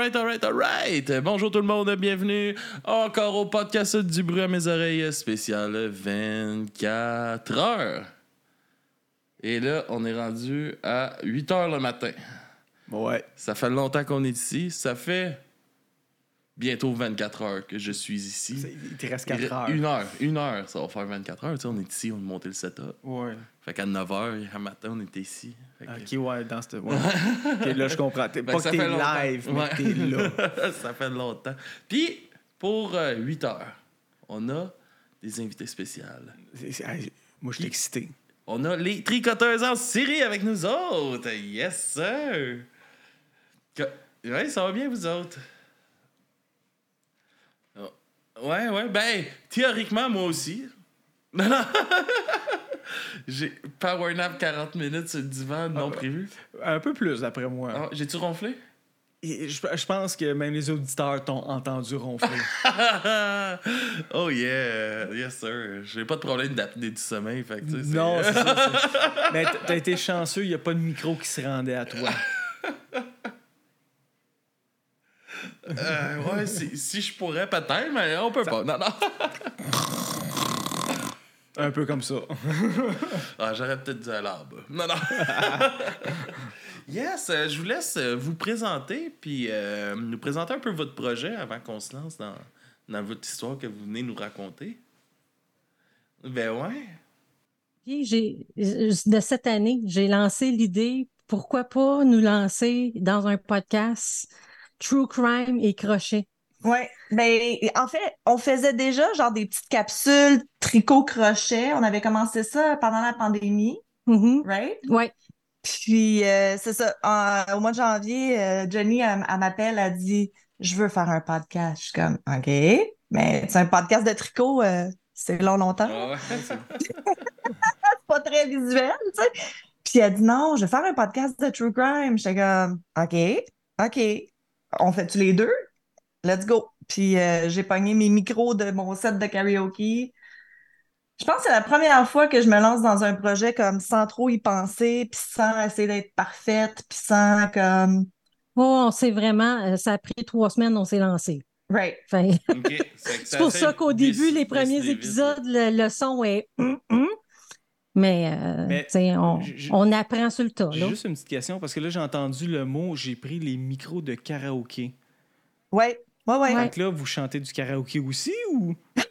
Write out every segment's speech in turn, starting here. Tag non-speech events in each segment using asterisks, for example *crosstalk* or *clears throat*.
Alright, alright, alright. Bonjour tout le monde, bienvenue encore au podcast du bruit à mes oreilles spécial 24 heures. Et là, on est rendu à 8 heures le matin. Ouais. Ça fait longtemps qu'on est ici. Ça fait bientôt 24 heures que je suis ici. Il te reste 4 heures. Une heure, une heure, ça va faire 24 heures. Tu sais, on est ici, on a monté le setup. Ouais. Fait qu'à 9 heures, hier matin, on était ici. Que- Ok, ouais, dans ce. Ouais. *laughs* Là, je comprends. Pas que t'es live, mais Ouais. t'es là. *laughs* ça fait longtemps. Puis, pour 8 heures, on a des invités spéciales. Moi, je suis excité. On a les tricoteuses en série avec nous autres. Yes, sir. Que- Ouais, ça va bien, vous autres? Ouais, ouais. Ben, théoriquement, moi aussi. Non, non. *laughs* J'ai power nap 40 minutes sur le divan non Ah. prévu. Un peu plus, d'après moi. Ah, J'ai-tu ronflé? Et je, je pense que même les auditeurs t'ont entendu ronfler. *laughs* oh yeah, yes sir. J'ai pas de problème d'apnée du sommeil, fait que tu sais, c'est- non, c'est ça. *laughs* Mais t'as été chanceux, il n'y a pas de micro qui se rendait à toi. Euh, ouais, si, si je pourrais peut-être, mais on peut pas. Non, non. Un peu comme ça. Ah, J'aurais peut-être dû aller là-bas. Non, non. yes, euh, je vous laisse euh, vous présenter, puis euh, nous présenter un peu votre projet avant qu'on se lance dans, dans votre histoire que vous venez nous raconter. Ben ouais. Puis j'ai de cette année, j'ai lancé l'idée pourquoi pas nous lancer dans un podcast True Crime et Crochet. Ouais, ben en fait, on faisait déjà genre des petites capsules tricot crochet. On avait commencé ça pendant la pandémie, Mhm. right? Ouais. Puis euh, c'est ça, en- au mois de janvier, euh, Jenny elle, elle m'appelle, elle dit je veux faire un podcast. Je suis comme OK, mais c'est un podcast de tricot, euh, c'est long longtemps, Ah ouais. c'est *laughs* pas très visuel, tu sais. Puis elle dit non, je vais faire un podcast de true crime. J'étais comme OK, OK. On fait-tu les deux? Let's go. Puis euh, j'ai pogné mes micros de mon set de karaoke. Je pense que c'est la première fois que je me lance dans un projet comme sans trop y penser, puis sans essayer d'être parfaite, puis sans comme. Oh, on s'est vraiment, euh, ça a pris trois semaines, on s'est lancé. Right. Ok. *laughs* C'est pour ça qu'au début, les premiers épisodes, le, le son est *clears throat* hum, hum. Mais, euh, Mais tu sais, on, apprend sur le tas. J'ai juste une petite question parce que là, j'ai entendu le mot j'ai pris les micros de karaoké. Ouais. Ouais, ouais. Ouais. Fait que là, vous chantez du karaoké aussi ou? *laughs*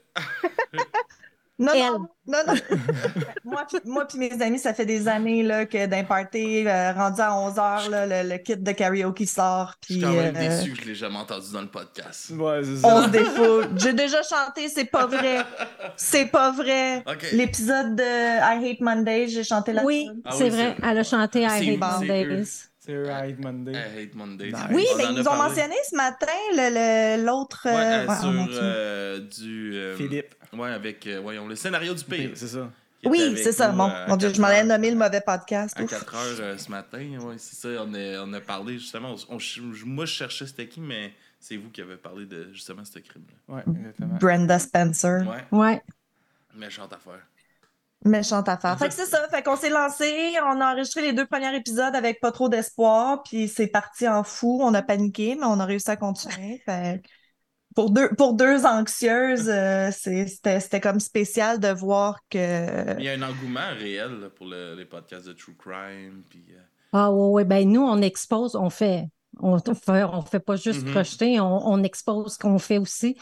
Non, non, non, non. *laughs* moi, puis- moi puis mes amis, ça fait des années là, que d'un party euh, rendu à 11h, là, le, le kit de karaoke sort. Je suis quand même euh, déçu que je l'ai jamais entendu dans le podcast. Ouais, c'est on se ça. défoule. J'ai déjà chanté, c'est pas vrai. C'est pas vrai. L'épisode de I Hate Monday, j'ai chanté la Oui, Ah c'est oui, vrai. Elle a chanté I Hate c'est Mondays. C'est Right Monday. I hate Mondays. Nice. Oui, mais en ils nous ont parlé. mentionné ce matin le- le- l'autre. Ouais, euh, ouais, sur euh, du. euh, Philippe. Ouais, avec euh, voyons, le scénario du pire. C'est ça. Oui, c'est ça. Mon, euh, mon Dieu, je 4 m'en heures. nommé le mauvais podcast. À Ouf. 4 heures euh, ce matin, ouais, c'est ça. On a, on a parlé justement. on- on- moi, je cherchais c'était qui, mais c'est vous qui avez parlé de justement ce crime-là. Ouais, exactement. Brenda Spencer. Ouais, Ouais. méchante affaire. Méchante affaire. Fait que c'est ça. Fait qu'on s'est lancé. On a enregistré les deux premiers épisodes avec pas trop d'espoir. Puis c'est parti en fou. On a paniqué, mais on a réussi à continuer. Fait pour deux, pour deux anxieuses, euh, c'était c'était comme spécial de voir que. Il y a un engouement réel là, pour le- les podcasts de True Crime. Puis, euh, Ah ouais, ouais, ben nous, on expose, on fait. On fait, on fait pas juste Mhm. crocheter, on, on expose ce qu'on fait aussi.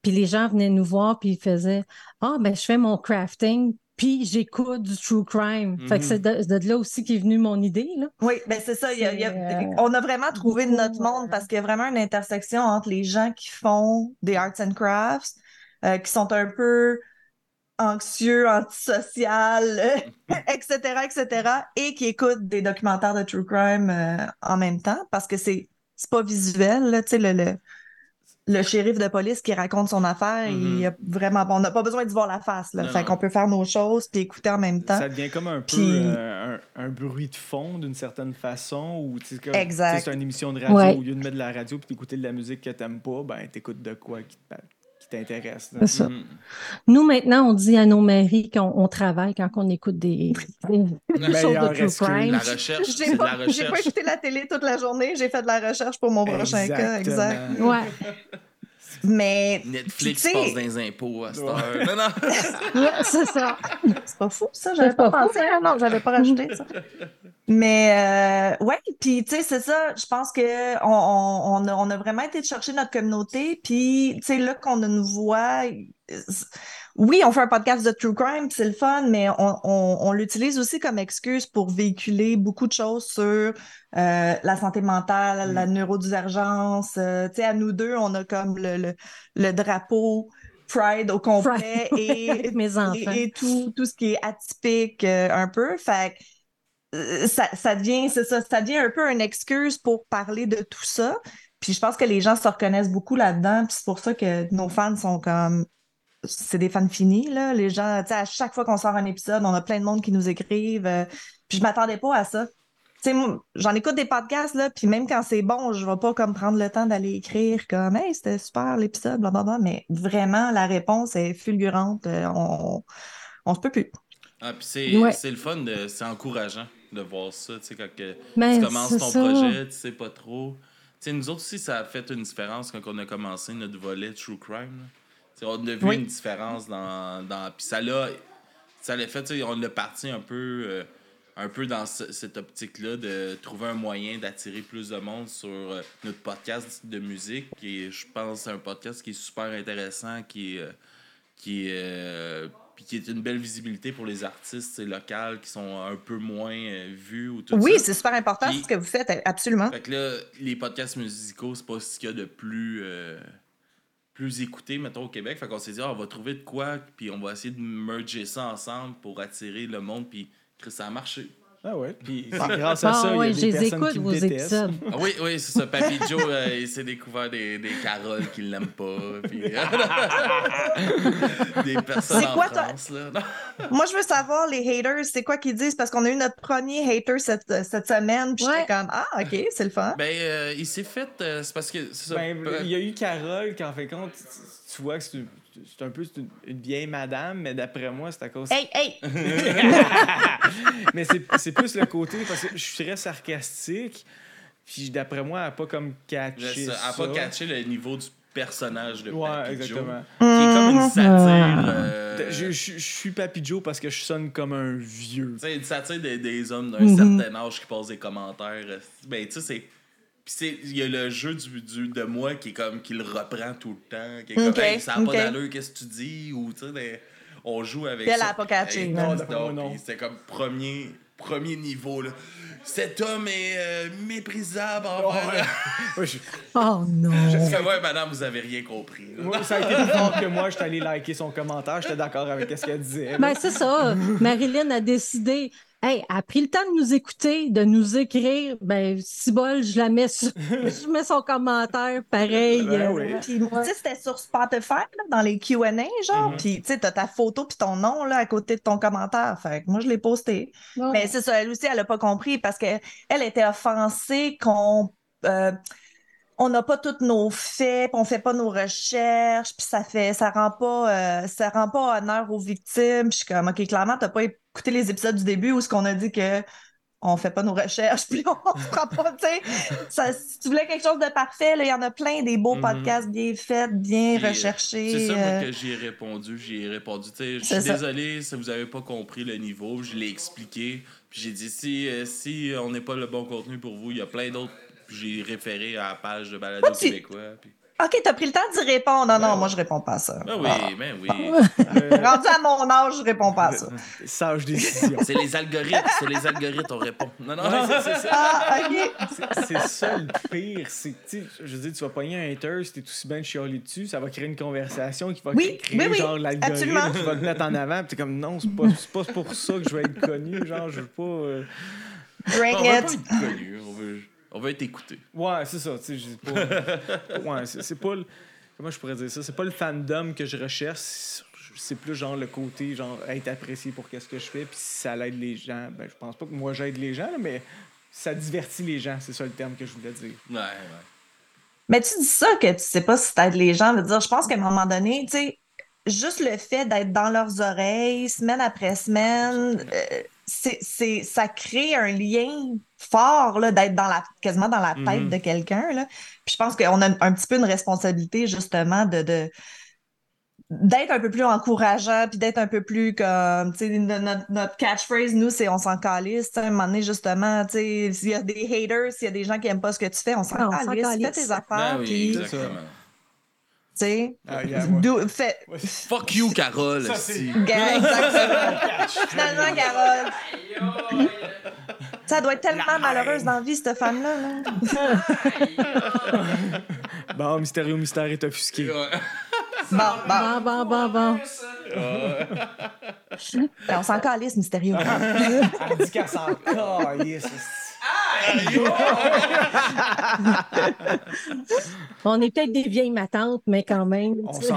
Puis les gens venaient nous voir, puis ils faisaient Ah, ben je fais mon crafting, puis j'écoute du true crime. Fait que Mhm. c'est de, de là aussi qu'est venue mon idée, là. Oui, ben c'est ça. il y a- il y a- C'est, euh, on a vraiment trouvé beaucoup, notre monde parce qu'il y a vraiment une intersection entre les gens qui font des arts and crafts, euh, qui sont un peu anxieux, antisocial, *laughs* etc., etc., et qui écoutent des documentaires de true crime euh, en même temps parce que c'est c'est pas visuel, là, tu sais, le, le, le shérif de police qui raconte son affaire, il a vraiment, on n'a pas besoin de se voir la face, là. Non, fait non. qu'on peut faire nos choses puis écouter en même temps. Ça devient comme un peu euh, un, un bruit de fond d'une certaine façon. Ou, C'est une émission de radio. Ouais. Au lieu de mettre de la radio puis d'écouter de la musique que t'aimes pas, ben t'écoutes de quoi qui te, pa- qui t'intéresse. là. C'est ça. Mhm. Nous, maintenant, on dit à nos maris qu'on on travaille quand on écoute des, des *laughs* choses Meilleure de true excuse. crime. La recherche, c'est J'ai pas, la pas écouté la télé toute la journée, j'ai fait de la recherche pour mon prochain cas, exact. Exactement. Ouais. Mais Netflix passe dans les impôts à cette heure. Non, non. *laughs* Ouais, c'est ça. c'est pas fou, ça, j'avais pas pas pensé. Ah non, j'avais pas rajouté ça. Mais euh, ouais, puis tu sais, c'est ça, je pense que on, on, on a, on a vraiment été chercher notre communauté, puis tu sais, là qu'on nous voit, euh, oui, on fait un podcast de true crime, c'est le fun, mais on, l'utilise aussi comme excuse pour véhiculer beaucoup de choses sur euh, la santé mentale, la neurodivergence. euh, tu sais, à nous deux, on a comme le, le, le drapeau Pride au complet *laughs* et, mes enfants. et, et tout, tout ce qui est atypique un peu. Fait que, ça, ça devient, c'est ça, ça devient un peu une excuse pour parler de tout ça. Puis je pense que les gens se reconnaissent beaucoup là-dedans. Puis c'est pour ça que nos fans sont comme. C'est des fans finis, là. Les gens, tu sais, à chaque fois qu'on sort un épisode, on a plein de monde qui nous écrivent. euh, puis je m'attendais pas à ça. Tu sais, j'en écoute des podcasts, là, puis même quand c'est bon, je vais pas comme prendre le temps d'aller écrire comme Hey, c'était super l'épisode, blablabla. Mais vraiment, la réponse est fulgurante. Euh, on, on se peut plus. Ah, puis c'est Ouais. le fun, c'est encourageant de voir ça, tu sais, quand que Mais tu commences ton ça. projet, tu sais pas trop. Tu sais, nous autres aussi, ça a fait une différence quand on a commencé notre volet True Crime. on a vu Oui. une différence dans... dans puis ça l'a ça l'a fait, tu sais, on l'a parti un peu, euh, un peu dans ce- cette optique-là de trouver un moyen d'attirer plus de monde sur euh, notre podcast de musique. Et je pense c'est un podcast qui est super intéressant, qui est, euh, qui est, puis qui est une belle visibilité pour les artistes locaux qui sont un peu moins euh, vus ou tout Oui, c'est super important Puis- ce que vous faites, absolument. Fait que là, les podcasts musicaux, c'est pas ce qu'il y a de plus, euh, plus écouté, mettons, au Québec. Fait qu'on s'est dit, Ah, on va trouver de quoi, puis on va essayer de merger ça ensemble pour attirer le monde, puis ça a marché. Ah ouais, puis c'est grâce à Ah ça, il y a ouais, des je les personnes écoute, qui me détestent. Ah oui, oui, c'est ça. Papy Joe, euh, il s'est découvert des, des Caroles qui l'aiment pas, puis *laughs* des personnes C'est en quoi, toi? France, là. *laughs* Moi, je veux savoir, les haters, c'est quoi qu'ils disent? Parce qu'on a eu notre premier hater cette, cette semaine, puis Ouais. j'étais comme, ah, OK, c'est le fun. Ben, euh, il s'est fait, euh, c'est parce que. Ben, il y a eu Carole qui, en fait compte, tu- tu vois que c'est c'est un peu c'est une, une vieille madame, mais d'après moi, c'est à cause. Hey, hey! *laughs* *laughs* mais c'est c'est plus le côté, parce que je suis très sarcastique, puis d'après moi, elle n'a pas comme catché. ça. elle a pas catché le niveau du personnage de Ouais, Papy exactement. Joe, qui est comme une satire. euh, Je, je- je suis Papy Joe parce que je sonne comme un vieux. Tu sais, une satire des, des hommes d'un certain âge qui posent des commentaires. euh, Ben, tu sais, c'est. Puis c'est- il y a le jeu du, du- de moi qui est comme qui le reprend tout le temps. Qui est comme Ok, Hey, ça n'a ok. pas d'allure, qu'est-ce que tu dis? Ou tu sais, des- on joue avec Puis elle ça. Hey, C'était comme premier, premier niveau. Là. Cet homme est euh, méprisable envers. Ouais, *laughs* je- Oh non. Je fais, ouais, madame, vous avez rien compris. moi, ça a été plus fort que moi. J'étais allé liker son commentaire. J'étais d'accord avec ce qu'elle disait. Ben, c'est ça. *laughs* Marilyn a décidé. Hey, elle a pris le temps de nous écouter, de nous écrire. Ben, si bol, je la mets sur... *laughs* je mets son commentaire pareil. Ben euh, oui. Puis, tu sais, c'était sur Spotify, là, dans les Q&A, genre, Mhm. puis, tu sais, t'as ta photo puis ton nom, là, à côté de ton commentaire. Fait que moi, je l'ai posté. ouais. Mais c'est ça, elle aussi, elle a pas compris parce qu'elle était offensée qu'on euh, on n'a pas tous nos faits, puis on fait pas nos recherches, puis ça fait ça rend pas euh, ça rend pas honneur aux victimes. Puis je suis comme OK, clairement, t'as pas écouté les épisodes du début où ce qu'on a dit que on fait pas nos recherches, *laughs* puis on prend pas, tu sais. Si tu voulais quelque chose de parfait, il y en a plein des beaux Mhm. podcasts bien faits, bien Puis, euh, recherchés. C'est ça moi, euh, que j'y ai répondu. J'y ai répondu. Tu sais, Je suis désolé si vous avez pas compris le niveau. Je l'ai expliqué. Puis j'ai dit si, si on n'est pas le bon contenu pour vous, il y a plein d'autres. Puis J'ai référé à la page de Balado Ah, tu- québécois. Puis... OK, t'as pris le temps d'y répondre. Non, non, Ben moi, je réponds pas à ça. Ben oui, Ah. ben oui. Euh, *laughs* Rendu à mon âge, je réponds pas à ça. *laughs* sage décision. C'est les algorithmes, c'est les algorithmes, on répond. Non, non, c'est- c'est ça. Ah, OK. C'est- ça le pire. C'est, je veux dire, tu vas pogner un hater, si t'es aussi bien de chialer dessus, ça va créer une conversation qui va Oui, créer oui, oui, genre l'algorithme qui va te mettre en avant. Puis t'es comme non, c'est pas, c'est pas pour ça que je vais être connu. Genre, je veux pas. euh, Bring On veut pas être connu, on veut, on veut être écouté. Ouais, c'est ça. Tu sais, je dis pas. ouais, c'est, pas le. Comment je pourrais dire ça? C'est pas le fandom que je recherche. c'est- C'est plus genre le côté, genre, être apprécié pour qu'est-ce que je fais. Puis si ça l'aide les gens, ben, je pense pas que moi j'aide les gens, là, mais ça divertit les gens. C'est ça le terme que je voulais dire. Ouais, ouais. Mais tu dis ça que tu sais pas si t'aides les gens. Veut dire, je pense qu'à un moment donné, tu sais, juste le fait d'être dans leurs oreilles, semaine après semaine, euh, c'est, c'est, ça crée un lien fort là, d'être dans la, quasiment dans la tête Mhm. de quelqu'un. Là. Puis je pense qu'on a un petit peu une responsabilité justement de, de d'être un peu plus encourageant, puis d'être un peu plus comme, tu sais, notre, notre catchphrase, nous, c'est on s'en calisse, tu sais, à un moment donné, justement, tu sais, s'il y a des haters, s'il y a des gens qui aiment pas ce que tu fais, on s'en calisse, fais tes affaires, Ben oui, puis, tu exactement. Sais, Ah, yeah, moi. do- fais, Fuck you, Carole. Ça, c'est- exactement. *laughs* Finalement, Carole, *laughs* ça doit être tellement malheureuse dans la vie, cette femme-là, là. *laughs* Bon, Mystérieux Mystère est offusqué. Bon, Bon, bon, bon, bon. ben, on s'en calisse, mystérieux. Elle dit qu'elle s'en calisse. *laughs* On est peut-être des vieilles matantes, mais quand même. On s'en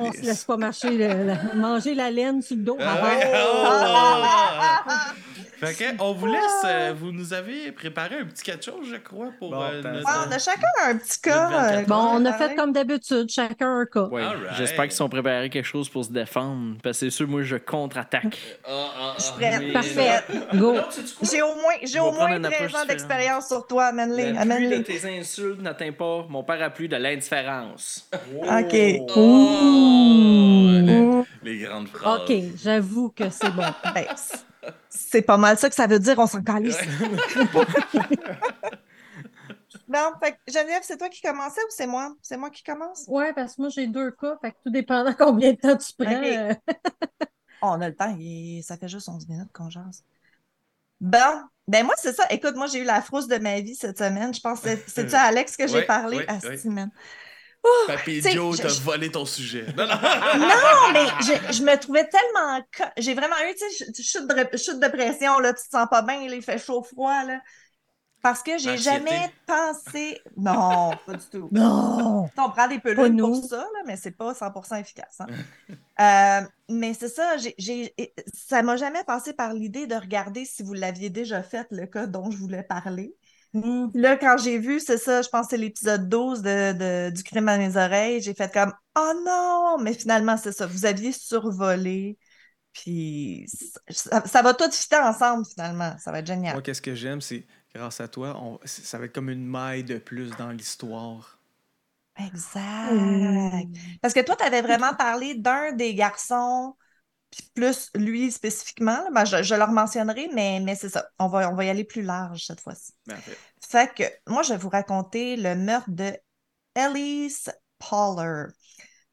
On se laisse pas marcher, le- la- manger la laine sur le dos. Ah Ah. Ah, Oh! *laughs* Fait que, on vous laisse. euh, vous nous avez préparé un petit quelque chose, je crois, pour Bon, euh, notre- Ouais, on a chacun un petit cas. Euh, Bon, on a fait comme d'habitude, chacun un cas. Ouais. J'espère qu'ils sont préparés quelque chose pour se défendre. Parce que c'est sûr, moi, je contre-attaque. *laughs* Ah, ah, ah. Je suis prête. Mais- Parfait. Go. J'ai au moins, j'ai au moins prendre une 13 approche ans d'expérience sur toi, amène-les, La pluie de tes insultes n'atteint pas mon parapluie de l'indifférence. *laughs* OK. Oh, les, les grandes phrases. OK, j'avoue que c'est bon. *laughs* C'est- pas mal ça que ça veut dire, on s'en calisse. Bon, *laughs* fait que Geneviève, c'est toi qui commençais ou c'est moi? C'est moi qui commence? Ouais, parce que moi, j'ai deux cas, fait que tout dépendant combien de temps tu prends. Euh, *laughs* on a le temps, il- ça fait juste 11 minutes qu'on jase. Bon, ben moi, c'est ça. Écoute, moi, j'ai eu la frousse de ma vie cette semaine. Je pense que c'est- c'est-tu à *laughs* Alex que j'ai Ouais, parlé? ouais, Ah, ouais. Man. Papy Joe t'a je- volé ton sujet. *laughs* Non, non. Non, mais je, je me trouvais tellement. J'ai vraiment eu, tu sais, ch- chute de, chute de pression, là, tu te sens pas bien, là, il fait chaud-froid, là. Parce que j'ai jamais pensé. Non, pas du tout. Non! On prend des pelules nous. pour ça, là, mais c'est pas 100% efficace. hein. *laughs* Euh, mais c'est ça, j'ai, j'ai- ça m'a jamais passé par l'idée de regarder si vous l'aviez déjà fait, le cas dont je voulais parler. Puis Là, quand j'ai vu, c'est ça, je pense que c'est l'épisode 12 de, de- du crime à mes oreilles, j'ai fait comme Oh non! Mais finalement, c'est ça, vous aviez survolé. Puis ça, ça va tout fitter ensemble, finalement. Ça va être génial. Moi, qu'est-ce que j'aime, c'est grâce à toi, on- ça va être comme une maille de plus dans l'histoire. Exact. Hmm. Parce que toi, tu avais vraiment parlé d'un des garçons, plus lui spécifiquement. là. Ben, je, je le mentionnerai, mais, mais c'est ça. On va, on va y aller plus large cette fois-ci. Fait que moi, je vais vous raconter le meurtre de Elise Poller.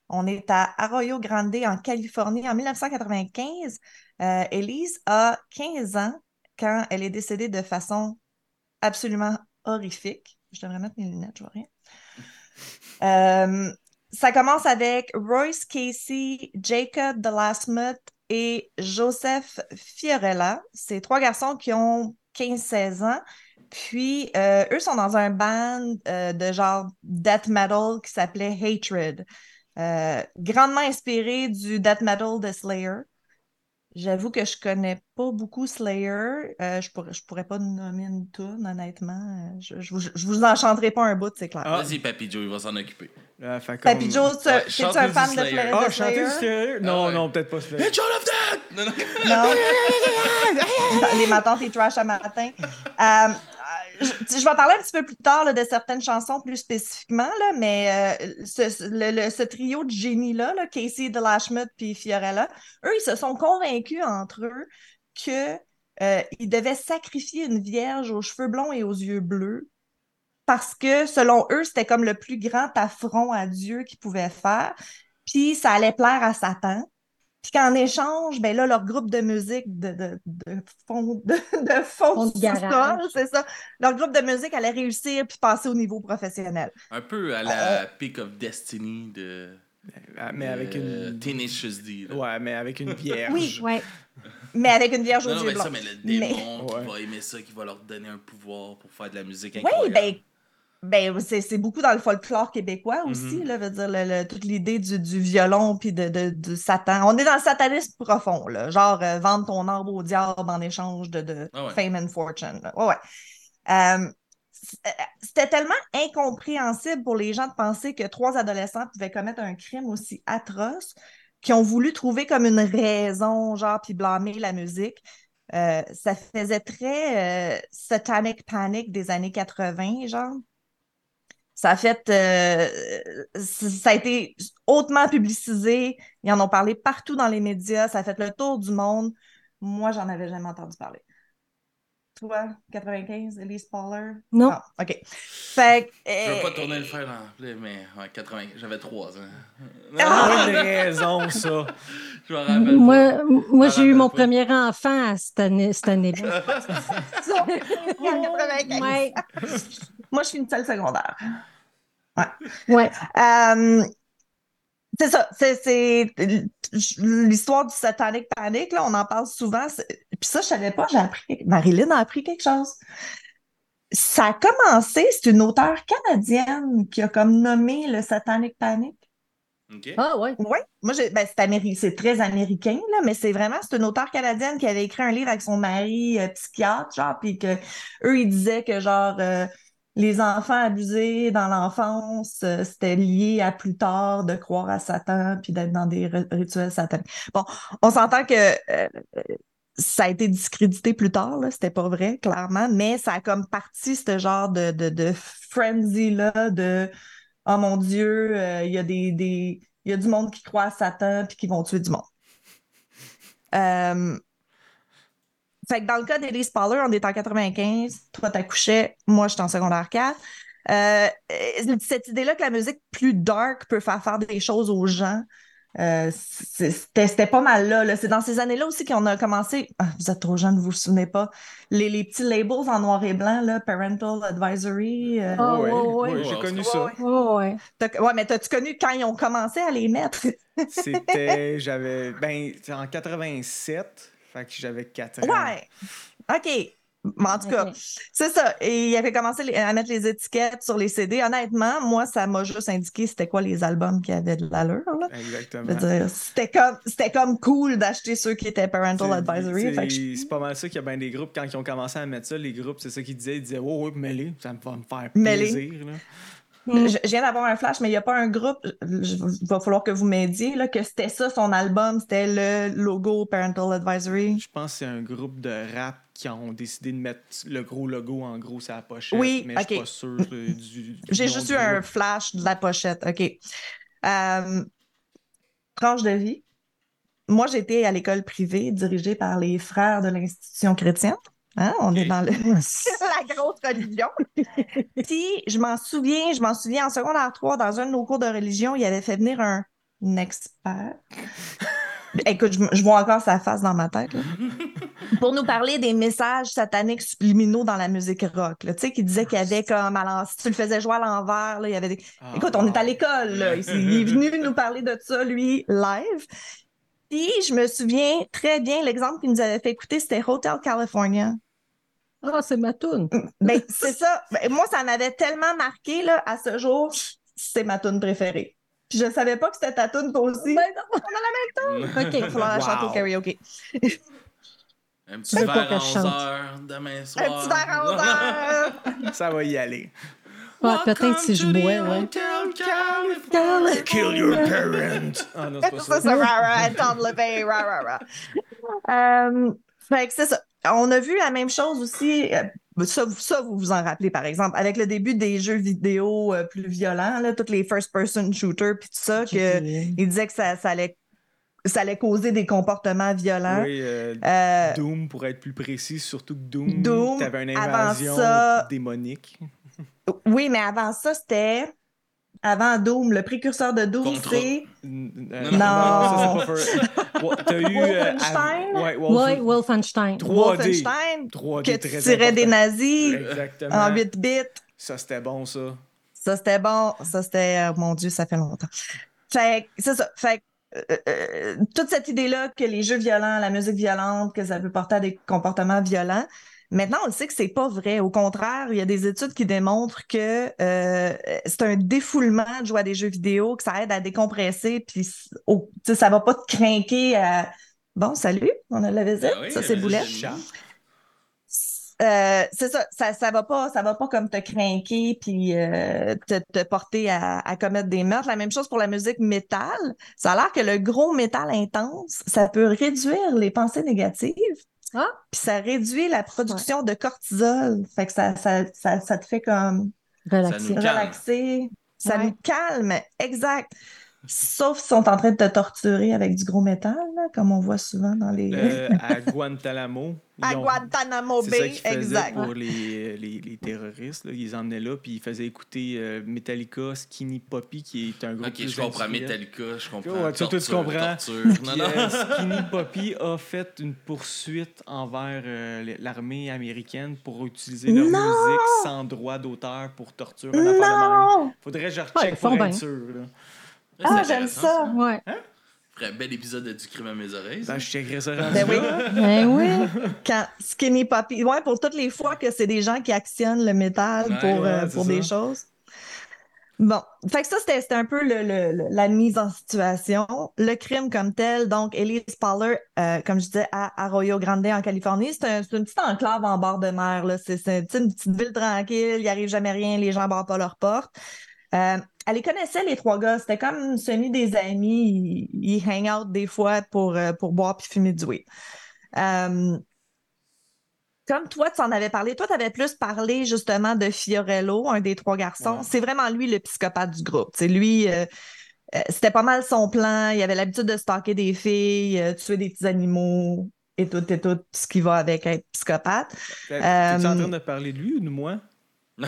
On est à Arroyo Grande, en Californie, en 1995. Euh, Elise a 15 ans quand elle est décédée de façon absolument horrifique. Je devrais mettre mes lunettes, je vois rien. Euh, ça commence avec Royce Casey, Jacob Delasmuth et Joseph Fiorella. C'est trois garçons qui ont 15-16 ans. Puis, euh, eux sont dans un band euh, de genre death metal qui s'appelait Hatred. Euh, grandement inspiré du death metal de Slayer. J'avoue que je connais pas beaucoup Slayer. Euh, je, pourrais, je pourrais pas nommer une tune, honnêtement. Euh, Je, je, vous, je vous en chanterai pas un bout, c'est clair. Ah. Vas-y, Papy Joe, il va s'en occuper. Comme- Papy Joe, tu- Ouais, chante un fan de, Slayer. Ah, chanter Slayer? du Slayer? Non, Ah ouais. non, peut-être pas Slayer. Of Death! Non, non. Non. *laughs* Les matins, les trash à matin. Euh, *laughs* je, vais parler un petit peu plus tard de certaines chansons plus spécifiquement, mais euh, ce, trio de génies-là, là, Casey DeLashmuth puis Fiorella, eux, ils se sont convaincus entre eux que euh, devaient sacrifier une vierge aux cheveux blonds et aux yeux bleus parce que, selon eux, c'était comme le plus grand affront à Dieu qu'ils pouvaient faire. Puis ça allait plaire à Satan. Puis qu'en échange, ben là, leur groupe de musique de, de, de fond de, de fond Fond de sous-sol, garage. c'est ça. Leur groupe de musique allait réussir puis passer au niveau professionnel. Un peu à la Peak of Destiny de. Ah, Mais avec euh, une. Tenacious D. là. Ouais, mais avec une vierge. Oui. Ouais. Mais avec une vierge aux Non, non, mais ça, mais le Mais- démon qui Ouais. va aimer ça, qui va leur donner un pouvoir pour faire de la musique Oui, incroyable. ben, ben c'est beaucoup dans le folklore québécois aussi, Mhm. là, veut dire, le- le- toute l'idée du, du violon puis de, Satan. On est dans le satanisme profond, là, genre euh, vendre ton arbre au diable en échange de, de Ah ouais. fame and fortune. là. Ouais, ouais. Euh, c'était tellement incompréhensible pour les gens de penser que trois adolescents pouvaient commettre un crime aussi atroce qu'ils ont voulu trouver comme une raison, genre, puis blâmer la musique. Euh, ça faisait très euh, satanic panic des années 80, genre. Ça a fait, euh, ça a été hautement publicisé. Ils en ont parlé partout dans les médias. Ça a fait le tour du monde. Moi, j'en avais jamais entendu parler. Toi, 95, Elise Poller? Non. Ah, OK. Fait que, Je veux euh, pas tourner le fer en mais ouais, 80, j'avais 3 ans. *laughs* Une raison, ça. Je me rappelle. pas. Moi, moi Ah, j'ai eu mon pas. premier enfant cette année, cette année-là. *laughs* *laughs* ça, 95. Ouais. Moi, je suis une seule secondaire. Ouais. Euh, c'est ça, c'est, c'est l'histoire du satanic panic, là, on en parle souvent. Puis ça, je savais pas, j'ai appris, Marilyn a appris quelque chose. Ça a commencé, c'est une auteure canadienne qui a comme nommé le satanic panic. Ah, ouais. Oui, moi, j'ai, ben, c'est, améri- c'est très américain, là, mais c'est vraiment, c'est une auteure canadienne qui avait écrit un livre avec son mari euh, psychiatre, genre, puis que eux, ils disaient que, genre, euh, les enfants abusés dans l'enfance, euh, c'était lié à plus tard de croire à Satan puis d'être dans des ri- rituels sataniques. Bon, on s'entend que euh, ça a été discrédité plus tard, là, c'était pas vrai, clairement, mais ça a comme parti ce genre de, frenzy-là, de Oh mon Dieu, euh, il y a des, des, il y a du monde qui croit à Satan puis qui vont tuer du monde. Fait que dans le cas d'Elise Poller, on est en 95, toi t'accouchais, moi j'étais en secondaire 4. Euh, euh, cette idée-là que la musique plus dark peut faire faire des choses aux gens, euh, c'était pas mal là. là. C'est dans ces années-là aussi qu'on a commencé. Ah, vous êtes trop jeune, vous vous souvenez pas. Les, les petits labels en noir et blanc, là, Parental Advisory. euh, Ah, Ouais, ouais, ouais. ouais, j'ai connu ça. ouais. Oh, ouais. T'as- Ouais, mais t'as-tu connu quand ils ont commencé à les mettre? C'était, *laughs* j'avais, ben, en 87, fait que j'avais 4 ans. Ouais. OK. Mais en tout cas, c'est ça. Et il avait commencé à mettre les étiquettes sur les CD. Honnêtement, moi, ça m'a juste indiqué c'était quoi les albums qui avaient de l'allure. Exactement. c'était comme, c'était comme cool d'acheter ceux qui étaient Parental C'est- Advisory. c'est- je- pas mal ça qu'il y a bien des groupes, quand ils ont commencé à mettre ça, les groupes, c'est ça qu'ils disaient. Ils disaient, oh, oui, mêlez, ça va me faire plaisir. Là. Mm. Je, je viens d'avoir un flash, mais il n'y a pas un groupe. Il va falloir que vous m'aidiez, là, que c'était ça, son album, c'était le logo Parental Advisory. Je pense que c'est un groupe de rap qui ont décidé de mettre le gros logo en gros sur la pochette. Oui, mais je suis pas sûr euh, *laughs* du. du J'ai juste eu un flash de la pochette. OK. Euh, tranche de vie. Moi, j'étais à l'école privée dirigée par les frères de l'institution chrétienne. Hein, On est dans le- *laughs* *laughs* la grosse religion. *laughs* Puis, je m'en souviens, je m'en souviens, en secondaire 3, dans un de nos cours de religion, il avait fait venir un expert. Écoute, je, je vois encore sa face dans ma tête. là. Pour nous parler des messages sataniques subliminaux dans la musique rock. là. Tu sais, qui disait qu'il y avait comme, l'en- si tu le faisais jouer à l'envers, là, il y avait des, Ah, Écoute, on est à l'école, là. Il, il est venu nous parler de ça, lui, live. Puis, je me souviens très bien, l'exemple qu'il nous avait fait écouter, c'était Hotel California. Ah, c'est ma toune. Ben, c'est ça. Ben, moi, ça m'avait tellement marqué, là, à ce jour, c'est ma tune préférée. Puis, je savais pas que c'était ta tune, toi aussi. Ben on a la même tune. *laughs* OK, il va falloir la chanter au karaoke. Un petit verre à que je 11 chante? heures demain soir. Un petit verre à 11 heures. Ça va y aller. Ouais, peut-être si je bois, ouais. Kill your parent. Ah non, c'est pas Ça, ça. c'est rah, Tom Levey, rah, rah, rah. Euh, fait que c'est ça. On a vu la même chose aussi. euh, Ça, vous- ça, vous vous en rappelez, par exemple, avec le début des jeux vidéo euh, plus violents, là, tous les first-person shooters, puis tout ça, que il disait que ça, ça allait, ça allait causer des comportements violents. Oui, euh, Euh, Doom, pour être plus précis, surtout que Doom, Doom, t'avais une invasion ça- démonique. oui, mais avant ça, c'était avant Doom. Le précurseur de Doom, c'est euh, Non. T'as eu. euh, Wolfenstein? ouais, Wolfenstein. 3D. Wolfenstein, 3D que tu très tirais des nazis Exactement. en 8 bits. Ça, c'était bon, ça. Ça, c'était bon. Ça, c'était. oh mon Dieu, ça fait longtemps. Fait que, c'est ça. Fait euh, euh, toute cette idée-là que les jeux violents, la musique violente, que ça peut porter à des comportements violents. Maintenant, on le sait que c'est pas vrai. Au contraire, il y a des études qui démontrent que euh, c'est un défoulement de jouer à des jeux vidéo, que ça aide à décompresser, puis sais, ça va pas te craquer à. Bon, salut, on a la visite. Ah oui, ça, c'est Boulette. euh, c'est ça, ça, ça va pas, ça va pas comme te craquer puis euh, te, te porter à, à commettre des meurtres. La même chose pour la musique métal. Ça a l'air que le gros métal intense, ça peut réduire les pensées négatives. Ah. Puis ça réduit la production de cortisol. Fait que ça, ça, ça, ça te fait comme Relaxé. nous calme. relaxer. Ça Ouais. nous calme, exact. Sauf s'ils sont en train de te torturer avec du gros métal, là, comme on voit souvent dans les. Euh, *laughs* à Guantanamo. à ont- Guantanamo C'est ça Bay, qu'ils faisaient exact. pour les, les, les terroristes. Là. Ils les emmenaient là, puis ils faisaient écouter euh, Metallica, Skinny Poppy, qui est un groupe Ok, plus je comprends industriel. Metallica, je comprends. Ouais, tu comprends. torture. Non, non. euh, Skinny Poppy a fait une poursuite envers euh, l'armée américaine pour utiliser leur Non! musique sans droit d'auteur pour torture. Non! Faudrait que je Ouais, recheck ils pour être bien. sûr. Là. Ah, j'aime ça. Ouais. Ferait un bel épisode de Du crime à mes oreilles. Ben, je checkerai ça Ben oui. Ben oui. *laughs* Quand Skinny Poppy. Ouais, pour toutes les fois que c'est des gens qui actionnent le métal Ouais, pour, ouais, euh, pour ça. des choses. Bon, fait que ça, c'était c'était un peu le, le- le- la mise en situation. Le crime comme tel, donc Elise Poller, euh, comme je disais, à Arroyo Grande en Californie, c'est un- c'est une petite enclave en bord de mer. là. C'est une petite ville tranquille, il n'y arrive jamais rien, les gens ne barrent pas leurs portes. Euh, elle les connaissait, les trois gars. C'était comme semi des amis. Ils, ils hang out des fois pour, euh, pour boire puis fumer du weed. Euh, comme toi, tu en avais parlé, toi, tu avais plus parlé justement de Fiorello, un des trois garçons. Ouais. C'est vraiment lui le psychopathe du groupe. C'est lui, euh, c'était pas mal son plan. Il avait l'habitude de stalker des filles, tuer des petits animaux et tout, et tout, ce qui va avec être psychopathe. Fait- T'es-tu en train de parler de lui ou de moi? *laughs*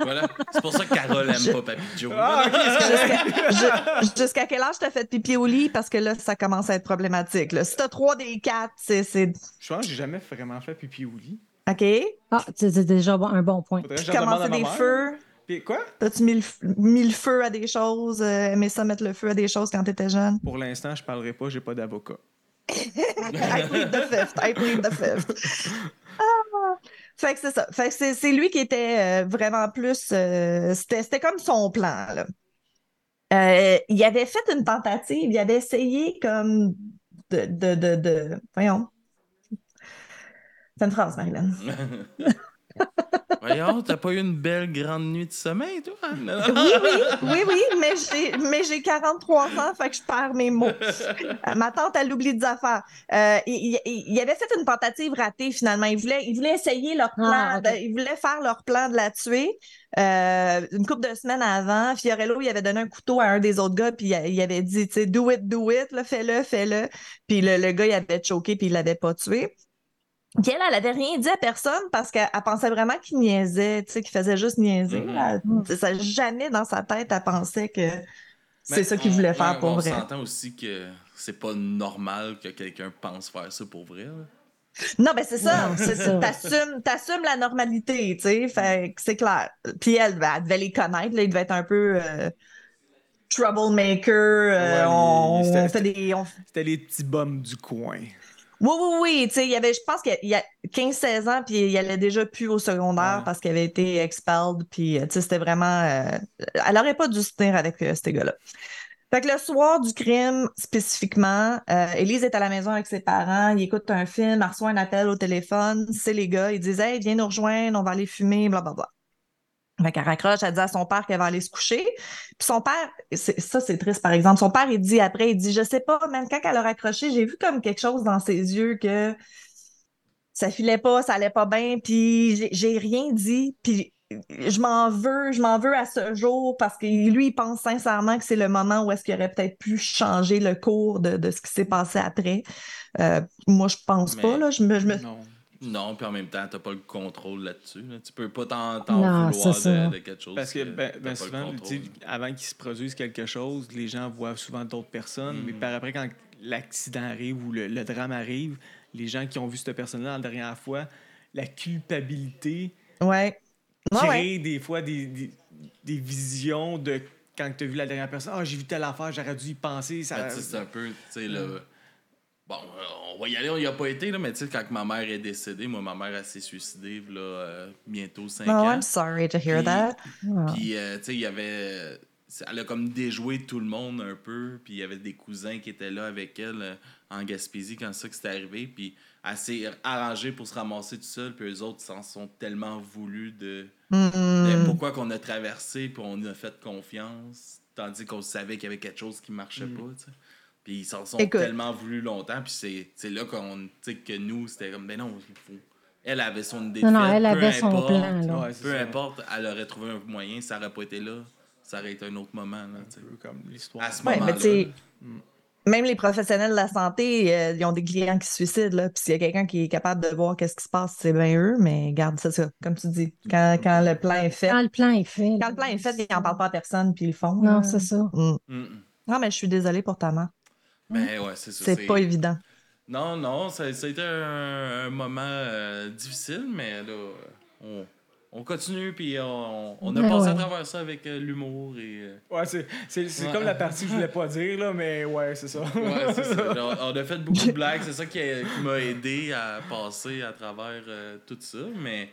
Voilà. C'est pour ça que Carole aime Je- pas Papy Joe. Ah, *laughs* Jusqu'à quel âge t'as fait pipi au lit? Parce que là, ça commence à être problématique. là. Si t'as trois des quatre, c'est. c'est- Je pense que j'ai jamais vraiment fait pipi au lit. OK? Ah, c'est déjà un bon point. À ma des mère. feux. Puis quoi? T'as-tu mis, mis le feu à des choses? euh, aimé ça mettre le feu à des choses quand t'étais jeune? Pour l'instant, je parlerai pas, j'ai pas d'avocat. *laughs* I plead the fifth. I plead the fifth. Ah! Fait que c'est ça. Fait que c'est, lui qui était euh, vraiment plus. euh, c'était, c'était comme son plan, là. Euh, il avait fait une tentative, il avait essayé comme de. de, de, de... Voyons. C'est une phrase, Marilyn. *laughs* Voyons, t'as pas eu une belle grande nuit de sommeil, toi? Oui, oui, oui, oui, mais j'ai, mais j'ai 43 ans, fait que je perds mes mots. Euh, Ma tante, elle oublie des affaires. Euh, il, il- il avait fait une tentative ratée, finalement. Il voulait, il voulait essayer leur plan, Ah, ok. de- il voulait faire leur plan de la tuer. Euh, une couple de semaines avant, Fiorello, il avait donné un couteau à un des autres gars, puis il, avait dit, tu sais, do it, do it, là, fais-le, fais-le. Puis le, le gars, il avait choqué, puis il l'avait pas tué. Puis elle, elle avait rien dit à personne parce qu'elle elle pensait vraiment qu'il niaisait, tu sais, qu'il faisait juste niaiser. Mhm. Elle- ça, jamais dans sa tête, elle pensait que c'est ça qu'il on- voulait ouais, faire pour on vrai. s'entend aussi que c'est pas normal que quelqu'un pense faire ça pour vrai. là. Non, ben c'est ça. T'assumes, t'assumes la normalité, tu sais. Fait que c'est clair. Puis elle, ben, elle devait les connaître. Là, il devait être un peu euh, troublemaker. euh, Ouais, il- on, c'était- on fait des. on- C'était les petits bums du coin. Oui, oui, oui. Tu sais, il y avait, je pense qu'il y a 15-16 ans, puis il allait déjà plus au secondaire Ouais. parce qu'il avait été expelled. Puis, euh, tu sais, c'était vraiment. euh, elle aurait pas dû se tenir avec euh, ces gars-là. Fait que le soir du crime, spécifiquement, euh, Élise est à la maison avec ses parents, il écoute un film, elle reçoit un appel au téléphone, c'est les gars, ils disent Hey, viens nous rejoindre, on va aller fumer, blablabla. Fait qu'elle raccroche, elle dit à son père qu'elle va aller se coucher. Puis son père, ça c'est triste par exemple, son père il dit après, il dit Je sais pas, même quand elle a raccroché, j'ai vu comme quelque chose dans ses yeux que ça filait pas, ça allait pas bien, puis j'ai- j'ai rien dit, puis je m'en veux, je m'en veux à ce jour parce que lui, il pense sincèrement que c'est le moment où est-ce qu'il aurait peut-être pu changer le cours de, de ce qui s'est passé après. Euh, moi, je pense Mais- pas, là. Je me, je me- Non. Non, puis en même temps, t'as pas le contrôle là-dessus. là. Tu peux pas t'en vouloir de, de quelque chose. Parce que ben, ben le souvent, contrôle. tu avant qu'il se produise quelque chose, les gens voient souvent d'autres personnes, mais Mhm. par après, quand l'accident arrive ou le, le drame arrive, les gens qui ont vu cette personne-là la dernière fois, la culpabilité Ouais. Crée ouais. des fois des, des, des visions de quand tu as vu la dernière personne, ah, j'ai vu telle affaire, j'aurais dû y penser. Ça... Ben, tu c'est un peu, tu sais, là. Bon, euh, on va y aller, on y a pas été, là, mais tu sais, quand ma mère est décédée, moi, ma mère, elle s'est suicidée, là, euh, bientôt 5 Oh, ans. I'm sorry to hear Puis- that. Ah. Puis, euh, tu sais, il y avait. Elle a comme déjoué tout le monde un peu. Puis, il y avait des cousins qui étaient là avec elle euh, en Gaspésie quand ça que c'était arrivé. Puis, elle s'est arrangée pour se ramasser tout seul, puis eux autres s'en sont tellement voulus de, Mm, de pourquoi qu'on a traversé, puis on a fait confiance, tandis qu'on savait qu'il y avait quelque chose qui marchait Mm. pas, tu sais. Puis ils s'en sont Écoute. tellement voulu longtemps, puis c'est c'est là qu'on, tu sais, que nous, c'était comme, ben non, il faut... Elle avait son idée Non, de non, fait, elle peu avait son importe, plan. là. Ouais, c'est Peu ça. importe, elle aurait trouvé un moyen, ça aurait pas été là, ça aurait été un autre moment, là, tu sais. Un peu comme l'histoire. À ce Ouais, moment-là. sais, même les professionnels de la santé, euh, ils ont des clients qui se suicident, là. Puis s'il y a quelqu'un qui est capable de voir qu'est-ce qui se passe, c'est bien eux, mais garde ça, ça, comme tu dis. Quand, quand le plan est fait, Quand le plan est fait. quand le plan est fait, ils n'en parlent pas à personne, puis ils le font. Non, c'est ça. Mm. Mm, mm. Non, mais je suis désolée pour ta mère. Ben ouais, c'est ça. C'est pas évident. Non, non, ça, ça a été un, un moment euh, difficile, mais là, on, on continue, puis on, on a Ben passé à travers ça avec euh, l'humour et. euh, Ouais, c'est, c'est, c'est Ouais. comme la partie que je voulais *laughs* pas dire, là, mais ouais, c'est ça. Ouais, c'est ça. *laughs* On a fait beaucoup de blagues, c'est ça qui, a- qui m'a *laughs* aidé à passer à travers euh, tout ça, mais,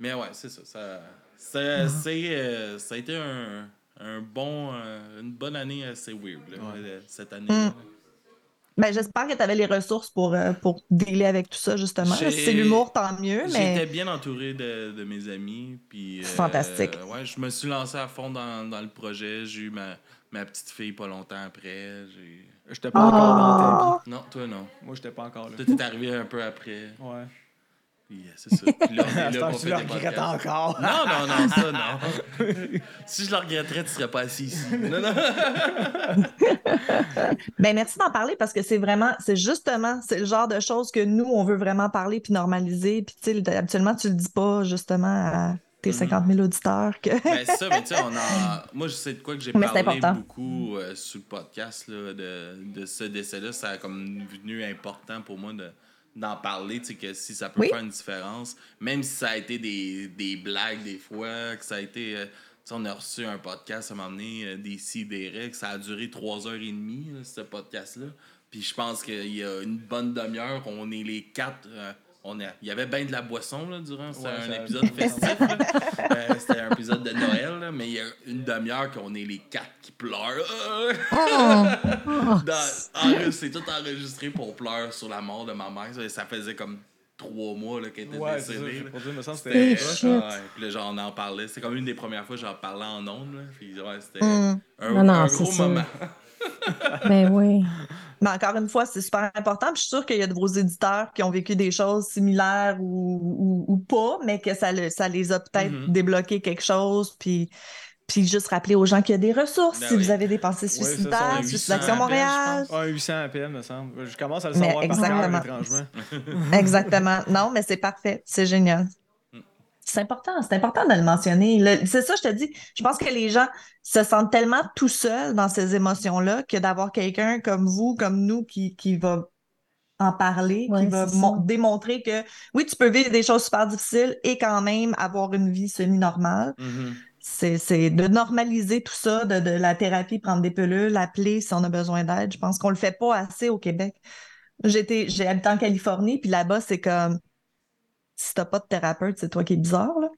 mais ouais, c'est ça. Ça, ça, c'est, euh, ça a été un, un bon, euh, une bonne année assez weird, là, Ouais. cette année. Mm. Ben, j'espère que tu avais les ressources pour, euh, pour dealer avec tout ça, justement. Si c'est l'humour, tant mieux, J'étais bien entouré de, de mes amis. Puis, euh, Fantastique. ouais, je me suis lancé à fond dans, dans le projet. J'ai eu ma, ma petite fille pas longtemps après. J'ai... J'étais pas encore dans ta vie. Oh! Non, toi non. Moi, j'étais pas encore là. Toi, t'es arrivé un peu après. Ouais. Euh, c'est ça. Puis là, *laughs* on est À ce là temps, pour tu faire le des regrettes podcasts. encore. Non, non, non, ça, non. *laughs* si je le regretterais, tu serais pas assis ici. *laughs* Non, non. Ben, merci d'en parler parce que c'est vraiment, c'est justement, c'est le genre de choses que nous, on veut vraiment parler puis normaliser. Puis, tu sais, habituellement, tu le dis pas justement à tes Mhm. 50 000 auditeurs que. Ben, c'est ça, mais tu sais, on en... moi, je sais de quoi que j'ai Mais c'est parlé important. beaucoup euh, sur le podcast là, de, de ce décès-là. Ça a comme venu important pour moi de d'en parler, tu sais, que si ça peut Oui. faire une différence, même si ça a été des, des blagues des fois, que ça a été... euh, tu sais, on a reçu un podcast à un moment donné, euh, des si, des règles, ça a duré trois heures et demie, là, ce podcast-là. Puis je pense qu'il y a une bonne demi-heure, on est les quatre... euh, on est, il y avait bien de la boisson là, durant. C'était Ouais, un ça- épisode festif. Euh, C'était un épisode de Noël, là, mais il y a une demi-heure qu'on est les quatre qui pleurent. Oh! *laughs* Oh! Dans- C'est tout enregistré pour pleurer sur la mort de ma mère. Ça- Ça faisait comme trois mois là, qu'elle était Ouais, décédée. C'était ouais, puis là, genre, on en parlait. C'était comme une des premières fois que j'en parlais en ondes. là. Puis, ouais, c'était Mm. un, Non, non, un c'est gros sûr. moment. Ben oui. *laughs* Mais encore une fois, c'est super important. Puis je suis sûre qu'il y a de vos éditeurs qui ont vécu des choses similaires ou, ou, ou pas, mais que ça, le- ça les a peut-être Mhm. débloqué quelque chose. Puis, puis juste rappeler aux gens qu'il y a des ressources Ben si oui. vous avez des pensées suicidaires, a Suicide 800 Action appels, Montréal. Ouais, 800 appels, me semble. Je commence à le Mais savoir par cœur, exactement. étrangement. Exactement. Non, mais c'est parfait. C'est génial. C'est important, c'est important de le mentionner. C'est ça, je te dis. Je pense que les gens se sentent tellement tout seuls dans ces émotions-là que d'avoir quelqu'un comme vous, comme nous, qui, qui va en parler, Ouais, qui va démontrer que oui, tu peux vivre des choses super difficiles et quand même avoir une vie semi-normale. Mhm. C'est, c'est de normaliser tout ça, de, de la thérapie, prendre des pilules, appeler si on a besoin d'aide. Je pense qu'on le fait pas assez au Québec. J'étais, j'ai habité en Californie, puis là-bas, c'est comme si t'as pas de thérapeute, c'est toi qui es bizarre, là.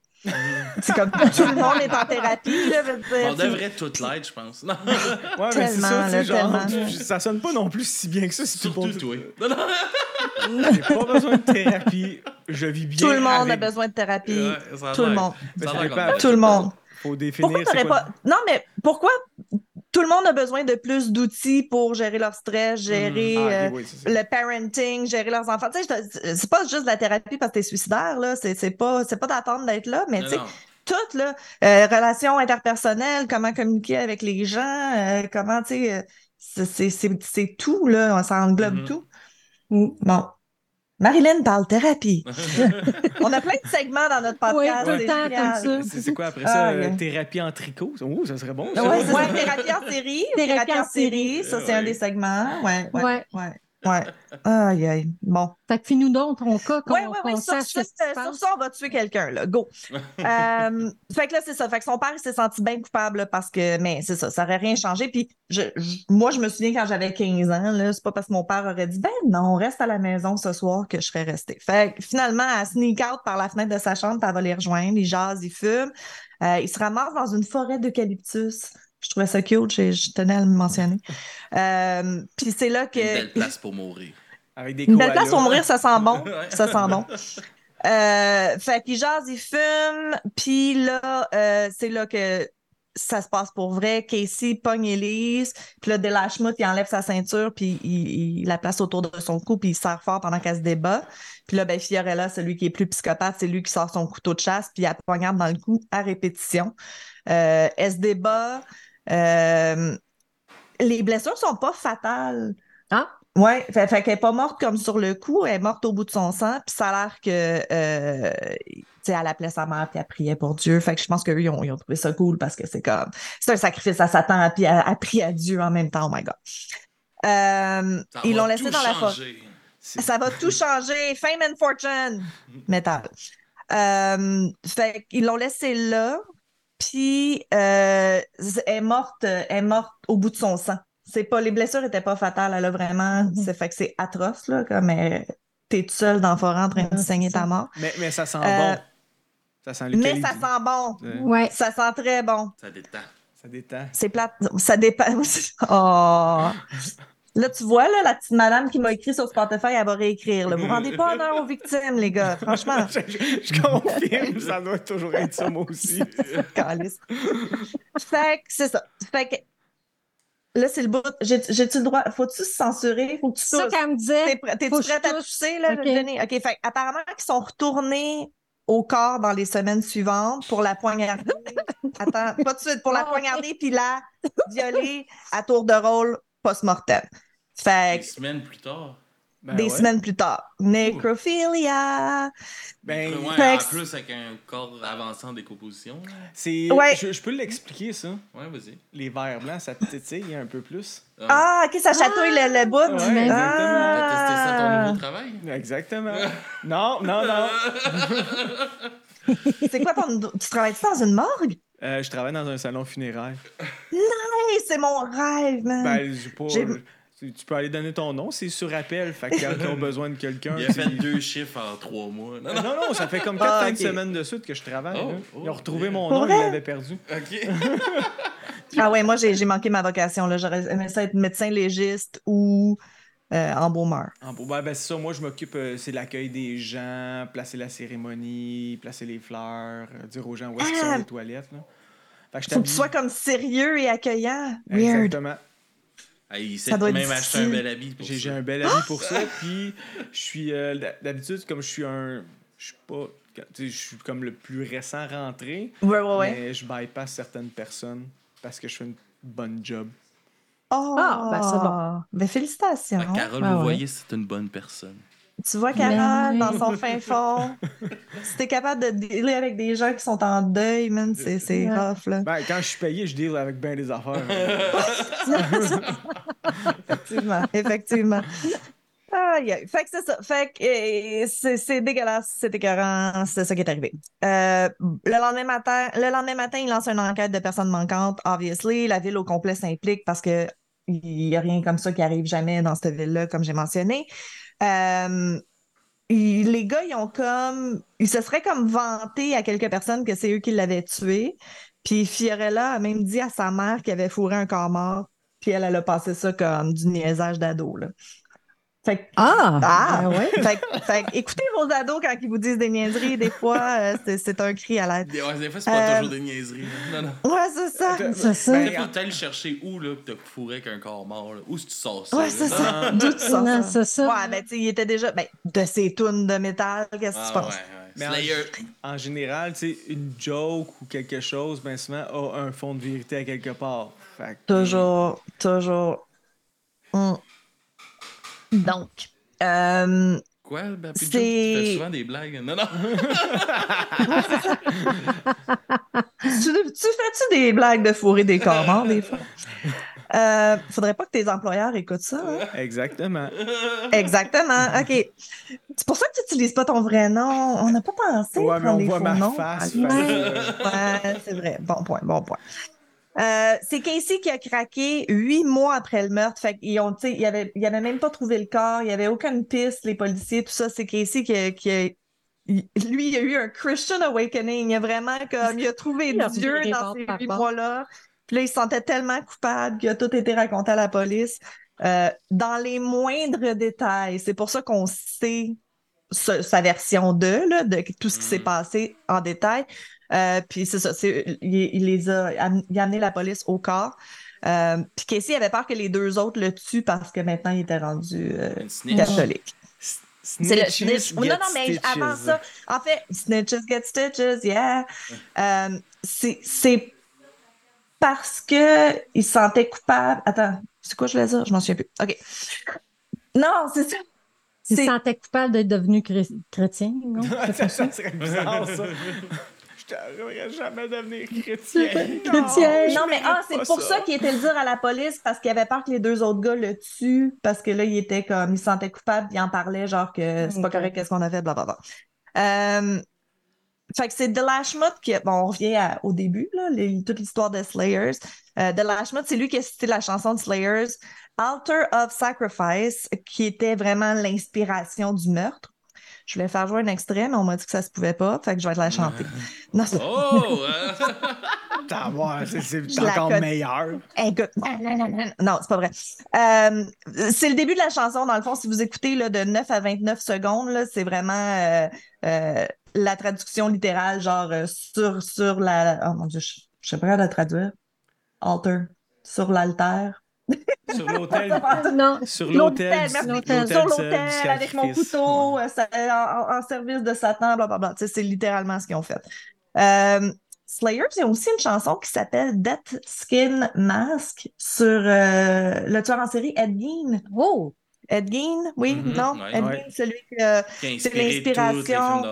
C'est comme tout le monde est en thérapie, là. veut dire, On devrait toute l'être, je pense. Non. Ouais, mais c'est Tellement, ça, là, genre, tellement. ça sonne pas non plus si bien que ça. Si tout le Surtout monde- toi. J'ai pas besoin de thérapie. Je vis bien. Tout le monde a besoin de thérapie. Ouais, Tout le monde. L'air dépend. comme- Tout le monde. Faut définir. Pourquoi pas. Non, mais pourquoi tout le monde a besoin de plus d'outils pour gérer leur stress, gérer Ah, euh, oui, le parenting, gérer leurs enfants. Tu sais, c'est pas juste la thérapie parce que t'es suicidaire, là. C'est pas, c'est pas d'attendre d'être là, mais tu sais, non. tout, là. euh, relations interpersonnelles, comment communiquer avec les gens, euh, comment, tu sais, euh, c'est- tout, là. Ça englobe Mhm. tout. Mm. Bon. Marilyn parle thérapie. *laughs* On a plein de segments dans notre Oui, podcast. tout le c'est temps comme ça. C'est quoi après ça? Ah, euh, thérapie en tricot? Oh, ça serait bon. Ouais, ça, thérapie en série. Thérapie en série, ça, c'est un des segments. Ouais, ouais, Ouais. ouais. Ouais. Aïe, aïe. Bon. Fait que fais-nous donc ton cas, ouais, ouais. qu'on Sur, ce ça, on va tuer quelqu'un, là. Go. *laughs* Euh, fait que là, c'est ça. Fait que son père, il s'est senti bien coupable parce que, mais c'est ça, ça aurait rien changé. Puis je, je- moi, je me souviens quand j'avais 15 ans, là, c'est pas parce que mon père aurait dit, ben non, reste à la maison ce soir que je serais restée. Fait que finalement, elle sneak out par la fenêtre de sa chambre, puis elle va les rejoindre, ils jasent, ils fument. Euh, ils se ramassent dans une forêt d'eucalyptus. Je trouvais ça cute, je, je tenais à le mentionner. *laughs* Euh, puis c'est là Une belle que. place pour mourir. Avec des Une belle place pour mourir, ça sent bon. *laughs* Ça sent bon. Euh, fait qu'il jase, il fume, puis là, euh, c'est là que ça se passe pour vrai. Casey pogne Elise, puis là, Delashmouth, il enlève sa ceinture, puis il, il la place autour de son cou, puis il serre fort pendant qu'elle se débat. Puis là, ben, Fiorella, celui qui est plus psychopathe, c'est lui qui sort son couteau de chasse, puis elle poignarde dans le cou à répétition. Euh, elle se débat. Euh, les blessures sont pas fatales. Ah. Ouais, fait, fait qu'elle est pas morte comme sur le coup, elle est morte au bout de son sang, puis ça a l'air que, euh, tu sais, elle appelait sa mère, puis elle priait pour Dieu. Fait que je pense qu'eux, ils ont, ils ont trouvé ça cool parce que c'est comme, c'est un sacrifice à Satan, puis elle, elle prie à Dieu en même temps, oh my God. Euh, Ça ils va l'ont laissé tout dans la forêt. changer. Ça va tout changer. Fame and fortune. Metal. Euh, fait qu'ils l'ont laissé là. Puis euh, elle est morte, elle est morte au bout de son sang. C'est pas, les blessures étaient pas fatales. Elle a vraiment. C'est fait que c'est atroce, là, comme t'es tout seul dans la forêt en train de saigner ta mort. Mais, mais ça sent Euh, bon. Ça sent Mais ça sent bon. Euh, Ouais. Ça sent très bon. Ça détend. Ça détend. C'est plate. Ça dépend. *laughs* Oh. *laughs* Là, tu vois, là, la petite madame qui m'a écrit sur Spotify, elle va réécrire. Là. Vous *laughs* rendez pas honneur aux victimes, les gars. Franchement. *laughs* je, confirme, ça doit toujours être ça, moi aussi. *laughs* Fait que c'est ça. Fait que là, c'est le bout. J'ai- J'ai-tu le droit? Faut-tu se censurer? Faut que tu C'est ça qu'elle me T'es disait. T'es-tu prête à tousse. tousser, là, Ok. Jenny? OK, fait que apparemment qu'ils sont retournés au corps dans les semaines suivantes pour la poignarder. Attends, pas tout de suite. Pour la poignarder puis la violer à tour de rôle post-mortem. Fait Des semaines plus tard. Ben des ouais. semaines plus tard. Necrophilia. Ben, Ouais, fait en plus avec un corps avancé en décomposition. c'est. Ouais. Je, je peux l'expliquer, ça. Ouais, vas-y. Les verres blancs, ça tétille un peu plus. Ah, Ah, OK, ça chatouille le, le bout. Ouais, Mais- T'as testé ça à ton Ah. nouveau travail? Exactement. non, non, non. *laughs* C'est quoi ton. Tu travailles dans une morgue? Euh, je travaille dans un salon funéraire. Hey, c'est mon rêve, man. Ben, j'ai pas. Tu- peux aller donner ton nom, c'est sur appel. Fait que quand ils ont besoin de quelqu'un. Il a fait deux chiffres en trois mois. Non, non. Non, non, ça fait comme quatre Ah, fins ok. de suite que je travaille. Oh, oh, ils ont retrouvé mon nom, ils l'avaient perdu. OK. *laughs* Ah ouais, moi, j'ai manqué ma vocation. là. J'aurais aimé ça être médecin légiste ou euh, embaumeur. Ah, bon, ben, ben, c'est ça, moi je m'occupe, euh, c'est l'accueil des gens, placer la cérémonie, placer les fleurs, euh, dire aux gens où est-ce qu'ils Ah! sont les toilettes. Là. Fait que je Faut que tu sois comme sérieux et accueillant. Weird. Exactement. Ah, il Ça sait doit être même acheter un bel habit pour J'ai un bel ami pour ça, puis je suis, euh, d'ha- d'habitude, comme je suis un, je suis pas, je suis comme le plus récent rentré, Ouais, ouais, ouais. mais je bypass certaines personnes parce que je fais une bonne job. Oh, Ah, ben, c'est bon. Ben, félicitations. Ah, Carole, Ah, vous ouais. voyez, c'est une bonne personne. Tu vois, Carole, Ben dans son fin fond, *laughs* si t'es capable de dealer avec des gens qui sont en deuil, man, c'est c'est Ouais. rough, là. Ben, quand je suis payé, je deal avec bien des affaires. *laughs* effectivement, effectivement. Aïe, aïe. Fait que c'est ça. Fait que euh, c'est c'est dégueulasse, c'est écœurant, c'est ça qui est arrivé. Euh, le lendemain matin, le lendemain matin, il lance une enquête de personnes manquantes, obviously. La ville au complet s'implique parce que il n'y a rien comme ça qui arrive jamais dans cette ville-là, comme j'ai mentionné. Euh, les gars, ils ont comme. Ils se seraient comme vantés à quelques personnes que c'est eux qui l'avaient tué. Puis Fiorella a même dit à sa mère qu'elle avait fourré un corps mort. Puis elle, elle a passé ça comme du niaisage d'ado. Fait que Ah! ah! Ben ouais. Fait, que- fait écoutez vos ados quand ils vous disent des niaiseries, des fois, euh, c'est- c'est un cri à l'aide. Des, ouais, des fois, c'est pas Euh, toujours des niaiseries. là. Non, non. Ouais, c'est ça. C'est ça. Ben, faut aller le chercher où, là, que t'as fourré avec un corps mort, là. Où est-ce que tu sors ça? Ouais, c'est ça. non. D'où tu sors Non, ça? c'est ça. Ouais, ben, tu sais, il était déjà. Ben, de ses tunes de métal, qu'est-ce que tu Ah, ouais, penses? ouais. Mais en- Slayer. En général, tu sais, une joke ou quelque chose, ben souvent a un fond de vérité à quelque part. Fait que- Toujours, toujours. Hum. Donc, euh, Quoi, Joe? Tu C'est- fais souvent des blagues? Non, non. *laughs* tu, tu fais-tu des blagues de fourrer des corps morts, des fois? *laughs* Euh, faudrait pas que tes employeurs écoutent ça. hein? Exactement. Exactement. *laughs* OK. C'est pour ça que tu n'utilises pas ton vrai nom. On n'a pas pensé Ouais, mais on voit ma noms. face. Euh, Ouais, c'est vrai. Bon point, bon point. Euh, c'est Casey qui a craqué huit mois après le meurtre. Fait qu'ils ont, tu sais, il avait, il avait même pas trouvé le corps. Il y avait aucune piste, les policiers, tout ça. C'est Casey qui a, qui a- il- lui, il a eu un Christian awakening. Il a vraiment comme, il a trouvé Il a Dieu dans ces huit mois-là. Puis là, il se sentait tellement coupable qu'il a tout été raconté à la police. euh, dans les moindres détails. C'est pour ça qu'on sait sa, sa version de, là, de tout ce qui s'est Mhm. passé en détail. Euh, puis c'est ça, c'est- il, il les a, il a amené la police au corps. Euh, puis Casey avait peur que les deux autres le tuent parce que maintenant il était rendu euh, catholique. C'est le snitch. Non, non, mais stitches. avant ça, en fait, snitches get stitches, yeah. Euh, c'est, c'est parce que il se sentait coupable. Attends, c'est quoi je voulais dire? Je m'en souviens plus. OK. Non, c'est ça. Il se C'est- sentait coupable d'être devenu chré- chrétien, non? *laughs* serait bizarre, ça. *laughs* Je t'arriverai jamais à devenir chrétien. Chrétien. Non, mais ah, c'est pas pour ça. ça qu'il était le dire à la police parce qu'il avait peur que les deux autres gars le tuent parce que là, il était comme, il se sentait coupable, il en parlait, genre que c'est pas Ok. correct, qu'est-ce qu'on a fait, blablabla. Euh, fait que c'est The Lashmut qui, bon, on revient à- au début, là, les- toute l'histoire de Slayers. Euh, The Lashmut, c'est lui qui a cité la chanson de Slayers, Altar of Sacrifice, qui était vraiment l'inspiration du meurtre. Je voulais faire jouer un extrait, mais on m'a dit que ça se pouvait pas, fait que je vais te la chanter. Non, *laughs* c'est Oh! euh, T'as voir, c'est- la encore meilleur. Écoute, non, c'est pas vrai. Euh, c'est le début de la chanson. Dans le fond, si vous écoutez là, de 9 à 29 secondes, là, c'est vraiment euh, euh, la traduction littérale, genre euh, sur, sur la. Oh mon Dieu, je je sais pas comment la traduire. Altar. Sur l'altère. Sur l'hôtel. *laughs* Non. Sur L'hôtel, l'hôtel. l'hôtel, Sur du l'autel, avec mon couteau, euh, en, en service de Satan, blablabla. Tu sais, c'est littéralement ce qu'ils ont fait. Euh, Slayers, il y a aussi une chanson qui s'appelle Death Skin Mask sur euh, le tueur en série Ed Gein. Oh! Ed Gein, oui, Mhm, non? ouais. Ed Ouais. Gein, celui que. qui a C'est l'inspiration.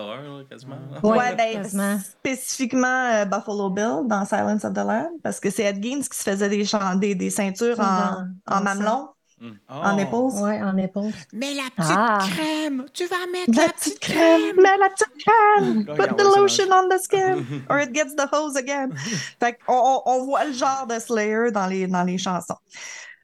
quasiment. Ouais, Ouais, ben, quasiment. spécifiquement euh, Buffalo Bill dans Silence of the Lambs, parce que c'est Ed Gein qui se faisait des, des, des ceintures en, en mamelon, Oh. en épaules. Ouais, en épaule. Mais la petite Ah. crème, tu vas mettre La petite crème, mais la petite crème, Là, put the lotion on the skin, *laughs* or it gets the hose again. fait qu'on on, on voit le genre de Slayer dans les, dans les chansons.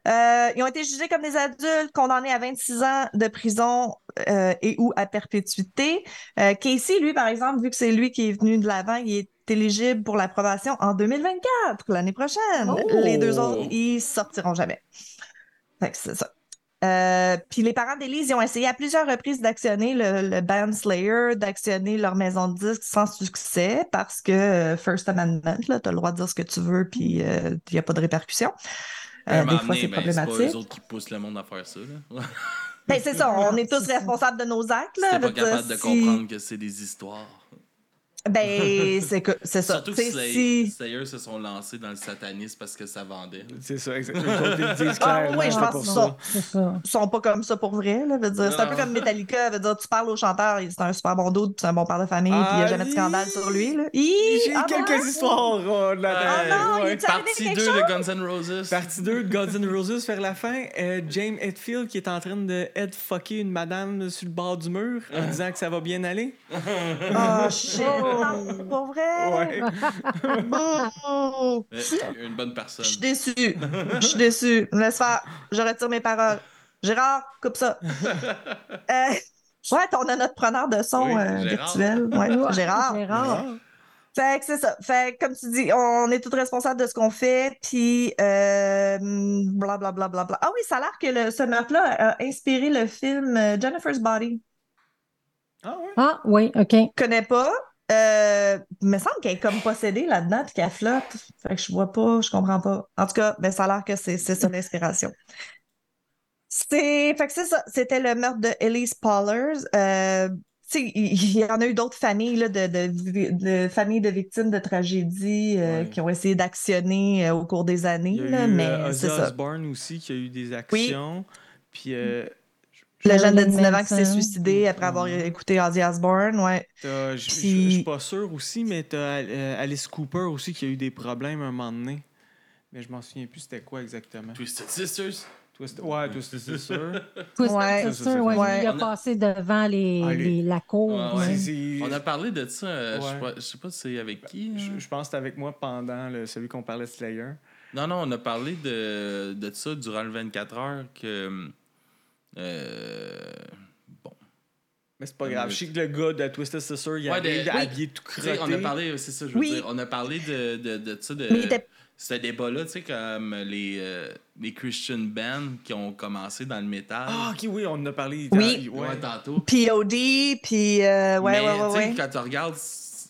Euh, ils ont été jugés comme des adultes, condamnés à 26 ans de prison euh, et ou à perpétuité. Euh, Casey, lui, par exemple, vu que c'est lui qui est venu de l'avant, il est éligible pour l'approbation en 2024, l'année prochaine. Oh! Les deux autres, ils sortiront jamais. Fait que c'est ça. Euh, puis les parents d'Élise, ils ont essayé à plusieurs reprises d'actionner le, le band Slayer, d'actionner leur maison de disques sans succès parce que euh, First Amendment, tu as le droit de dire ce que tu veux, puis euh, il n'y a pas de répercussions. Euh, des fois, c'est ben, c'est pas problématique. eux autres qui poussent le monde à faire ça. là. Ben, c'est ça, on est tous *laughs* responsables de nos actes. Là, pas capable de si- comprendre que c'est des histoires. Ben, c'est que- c'est ça. Surtout que Slay- si- Slayer se sont lancés dans le satanisme parce que ça vendait. C'est ça, exactement. Ah, oui, je pense que ça. ça. C'est ça. Ils sont pas comme ça pour vrai. Là, veut dire, c'est un peu comme Metallica. Veut dire, tu parles au chanteur, il- c'est un super bon doute, c'est un bon père de famille, puis il n'y a Ah, jamais de scandale sur lui. J'ai Ah, quelques bon? histoires euh, de la Ah non, il est arrivé Partie quelque 2 chose? de Guns N' Roses. Partie 2 de Gods N' Roses vers la fin, euh, James Hetfield qui est en train de head fucker une madame sur le bord du mur en disant que ça va bien aller. Ah, shit! Non, Pour vrai? Ouais. *laughs* Oh! Euh, Une bonne Je personne. suis déçue. Je suis déçue. Laisse faire. Je retire mes paroles. Gérard, coupe ça. *laughs* Euh, ouais, on a notre preneur de son Oui, euh, Gérard. virtuel. Ouais, *laughs* Gérard. Gérard. Fait que c'est ça. Fait que, comme tu dis, on est tous responsables de ce qu'on fait, puis euh, blablabla. Bla, bla, bla. Ah oui, ça a l'air que le, ce meurtre-là a inspiré le film euh, Jennifer's Body. Ah ouais? Ah, oui, OK. Je connais pas? Euh, il me semble qu'elle est comme possédée là-dedans, puis qu'elle flotte. Fait que je vois pas, je comprends pas. En tout cas, ben, ça a l'air que c'est ça l'inspiration. C'est, fait que c'est ça. C'était le meurtre de Elise Pollers. Euh, il y en a eu d'autres familles là, de, de, de familles de victimes de tragédies euh, Ouais. qui ont essayé d'actionner euh, au cours des années, Il y a là, eu mais euh, c'est Ozzy ça. Osbourne aussi qui a eu des actions. Puis euh, Le jeune de Marilyn 19 ans qui s'est suicidé après avoir écouté Ozzy Osbourne, ouais. je suis pas sûr aussi, mais t'as euh, Alice Cooper aussi qui a eu des problèmes un moment donné. Mais je m'en souviens plus c'était quoi exactement. Twisted Sisters? Twist- Ouais, Twisted Sister. *laughs* Twisted Ouais. Sister, C'est ça, ouais, il a passé devant les, Ah, les- la cour. Ouais. c'est- On a parlé de ça, euh, je sais Ouais. pas- je sais pas si c'est avec qui. Je, hein. je pense que c'était avec moi pendant le- celui qu'on parlait de Slayer. Non, non, on a parlé de, de ça durant le 24 heures que. Euh, bon. Mais c'est pas grave. Je sais que le gars de Twisted Sister, il Ouais, de- oui. habillé tout crotté. on a parlé, c'est ça, je veux Oui. dire, on a parlé de, de, de ça, de, ce débat-là, tu sais, comme les, euh, les Christian bands qui ont commencé dans le métal. Ah, ok, oui, on en a parlé. Oui. Ouais. Tantôt. POD, puis euh, ouais, Mais, ouais, ouais, tu sais, ouais. quand tu regardes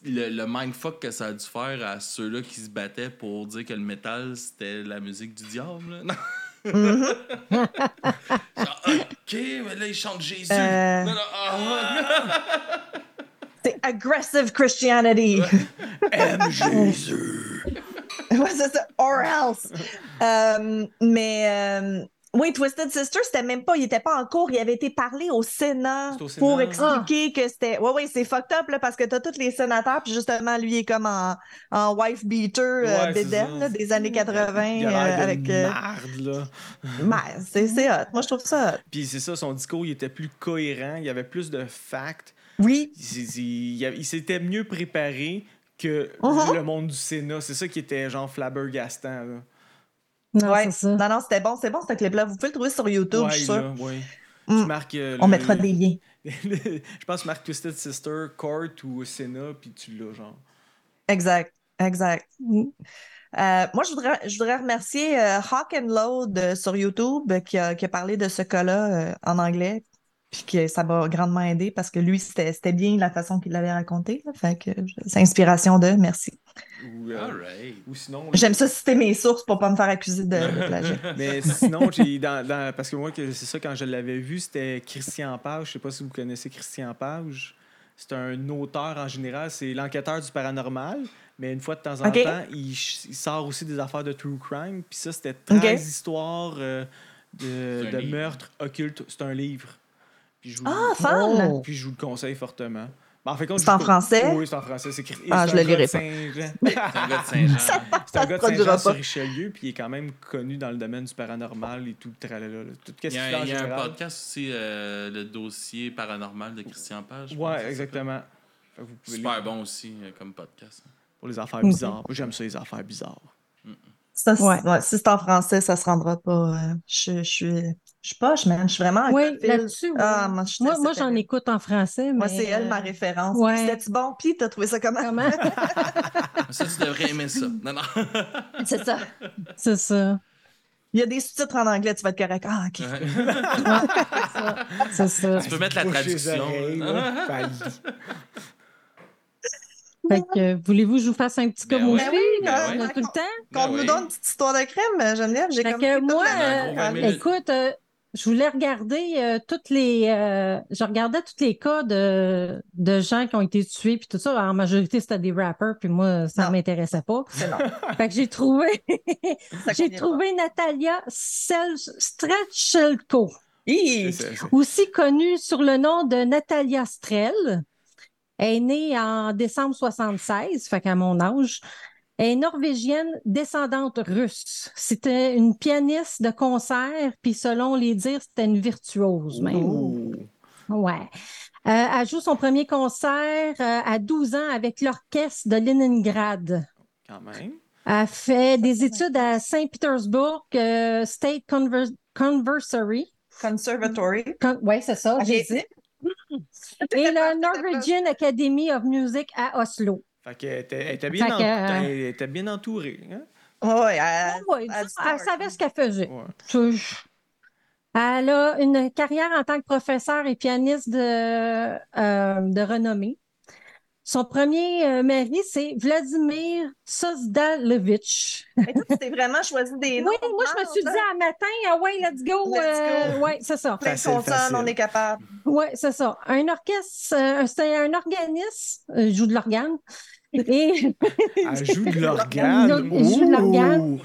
le, le mindfuck que ça a dû faire à ceux-là qui se battaient pour dire que le métal, c'était la musique du diable. là. Non. Mhm. Genre, OK, mais là, ils chantent Jésus. Euh. Non, non, ah, C'est aggressive Christianity. Aime Jésus. ouais, c'est ça. Or else. Euh, mais euh, oui, Twisted Sister, c'était même pas, il était pas en cours, il avait été parlé au Sénat, C'est au Sénat. pour expliquer que c'était. Oui, oui, c'est fucked up là, parce que t'as tous les sénateurs, puis justement, lui il est comme en, en wife beater euh, Ouais, bédaine, là, des années 80 Il a euh, avec. euh, marde, là. c'est hot. Moi, je trouve ça hot. Puis c'est ça, son discours, il était plus cohérent, il y avait plus de facts. Oui. Il, s'est- il- il avait- il s'était mieux préparé que Mhm. le monde du Sénat. C'est ça qui était genre flabbergastant. Là. Non, ouais. Non, non, c'était bon, c'est bon ce clip-là. Vous pouvez le trouver sur YouTube, Ouais, je suis sûre. là, ouais. Mm. Tu marques, euh, On le- mettra des liens. *laughs* je pense que tu marques Twisted Sister, Court ou Sénat, puis tu l'as, genre. Exact, exact. Mm. Euh, moi, je voudrais, je voudrais remercier euh, Hawk and Load euh, sur YouTube qui a, qui a parlé de ce cas-là euh, en anglais. Puis que ça m'a grandement aidé parce que lui, c'était c'était bien la façon qu'il l'avait raconté. là. Fait que je- c'est inspiration de, merci. Ou, euh, ou sinon. J'aime ça citer mes sources pour pas me faire accuser de, de *laughs* plagiat. Mais sinon, j'ai dans, dans- parce que moi, que c'est ça, quand je l'avais vu, c'était Christian Page. Je sais pas si vous connaissez Christian Page. C'est un auteur en général, c'est l'enquêteur du paranormal. Mais une fois de temps en temps, il, sort aussi des affaires de true crime. Puis ça, c'était 13 Ok. histoires euh, de, de meurtres occultes. C'est un livre. Puis je vous, Ah, fun! Oh. puis je vous le conseille fortement. Ben, en fait, C'est en français? Oui, c'est en français. C'est Ah, c'est je un le gars de lirai pas. Saint-Jean. *laughs* C'est un gars de Saint-Jean. C'est un gars de Saint-Jean sur. Richelieu, puis il est quand même connu dans le domaine du paranormal et tout le tralala. Tout Il y a, fait en il y a un podcast aussi, euh, le dossier paranormal de Christian Page. ça exactement. Fait que vous s'appelle. pouvez Super lire bon aussi euh, comme podcast. pour les affaires bizarres. Moi, j'aime ça, les affaires bizarres. Ça, c'est- Ouais. ouais, si c'est en français, ça se rendra pas. euh, je, je suis, je suis poche, man. Je suis vraiment Oui, là-dessus. oui. Ah, moi, je- moi, moi, j'en écoute en français. Moi, c'est elle euh, ma référence. ouais. C'était-tu bon? Puis, t'as trouvé ça comment? Comment? *laughs* Ça, tu devrais aimer ça. Non, non. *laughs* C'est ça. c'est ça. Il y a des sous-titres en anglais, tu vas être correct. Ah, OK. *laughs* C'est ça. tu peux mettre la traduction. oreilles, là. Pali. Fait que, euh, voulez-vous que je vous fasse un petit Ben? Ben oui, a tout le temps? Ben Qu'on nous oui. donne une petite histoire de crème, Geneviève. J'ai Fait comme moi, euh, écoute, euh, je voulais regarder euh, toutes les. euh, je regardais tous les cas de, de gens qui ont été tués, puis tout ça. En majorité, c'était des rappers, puis moi, ça ne m'intéressait pas. Non. *laughs* Fait que j'ai trouvé. *laughs* J'ai trouvé Natalia c'est- aussi connue sur le nom de Natalia Strel. Elle est née en décembre 76, fait qu'à mon âge. Elle est norvégienne descendante russe. C'était une pianiste de concert, puis selon les dires, c'était une virtuose même. Ouais. Euh, elle joue son premier concert euh, à 12 ans avec l'orchestre de Leningrad. Quand même. Elle fait des études à Saint-Pétersbourg euh, State Conver- Conservatory. Conservatory. Oui, c'est ça, Ok. j'ai dit. Et la Norwegian Academy of Music à Oslo. Fait qu'elle était, elle était bien, Fait en- que, euh, elle était bien entourée. Hein? Ouais, elle- Ouais, elle ça, dit elle savait ce qu'elle faisait. Ouais. Elle a une carrière en tant que professeur et pianiste de, euh, de renommée. Son premier euh, mari, c'est Vladimir Sozdalevich. Mais toi, tu t'es vraiment choisi des *laughs* noms. Oui, moi, je me suis dit un matin, ah ouais, let's go. Let's euh, go. ouais, c'est ça. Plein de Facile, consonnes, facile. on est capable. Oui, c'est ça. Un orchestre, euh, c'est un organisme, euh, *laughs* il joue de l'organe. Et, Elle joue de l'organe? Elle joue de l'organe.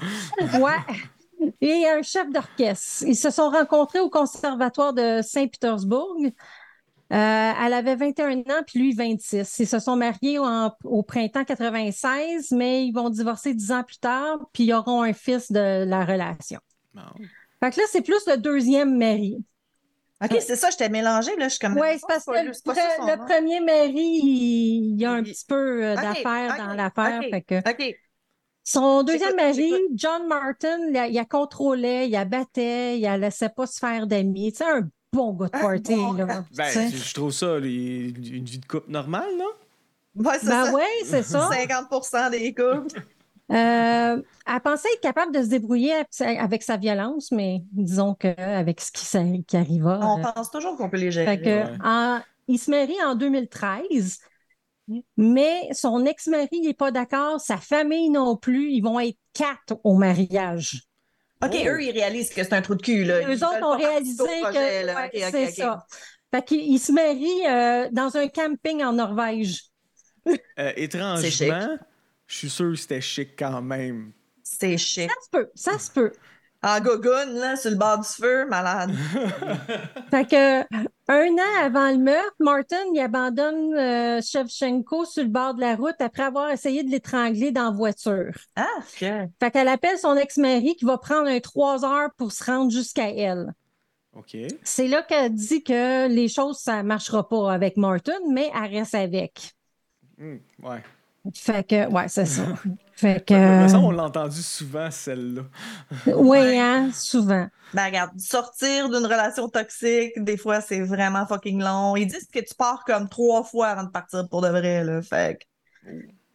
Ouais. Et un chef d'orchestre. Ils se sont rencontrés au conservatoire de Saint-Pétersbourg. Euh, elle avait 21 ans, puis lui 26. Ils se sont mariés en- au printemps 96, mais ils vont divorcer 10 ans plus tard, puis ils auront un fils de la relation. Bon. Fait que là, c'est plus le deuxième mari. OK, c'est ça, je t'ai mélangé, là. Je suis comme. Oui, c'est parce que le, premier mari, il, il y a un Il- petit peu euh, d'affaires dans l'affaire. ok. fait que- OK. Son deuxième mari. John Martin, il a, il a contrôlait, il a battait, il la laissait pas se faire d'amis. Tu sais, un bon gars de Un party. bon là, Ben, sais. je trouve ça les- une vie de couple normale, non? Ouais, c'est Ben ça. oui, c'est ça. 50 des couples. Euh, elle pensait être capable de se débrouiller avec sa, violence, mais disons qu'avec ce qui, s'est- qui arriva. On euh, pense toujours qu'on peut les gérer. fait que, Ouais. en- il se marie en 2013, mais son ex-mari n'est pas d'accord, sa famille non plus. Ils vont être quatre au mariage. OK, Oh. eux, ils réalisent que c'est un trou de cul. Là. Eux Ils autres ont réalisé projet, que ouais, c'est ça. Fait qu'ils ils se marient euh, dans un camping en Norvège. *laughs* Euh, C'est chic. étrangement, je suis sûr que c'était chic quand même. C'est chic. Ça se peut, ça se peut. En gogoune, là, sur le bord du feu, malade. *laughs* Fait que un an avant le meurtre, Martin il abandonne euh, Shevchenko sur le bord de la route après avoir essayé de l'étrangler dans la voiture. Ah, que... Fait qu'elle appelle son ex-mari qui va prendre un trois heures pour se rendre jusqu'à elle. OK. C'est là qu'elle dit que les choses, ça marchera pas avec Martin, mais elle reste avec. Hmm, ouais. Fait que, ouais, c'est ça. *laughs* Fait que, Mais ça, on l'a entendu souvent, celle-là. *laughs* oui, hein, souvent. Ben, regarde, sortir d'une relation toxique, des fois, c'est vraiment fucking long. Ils disent que tu pars comme trois fois avant de partir pour de vrai, là. Fait que...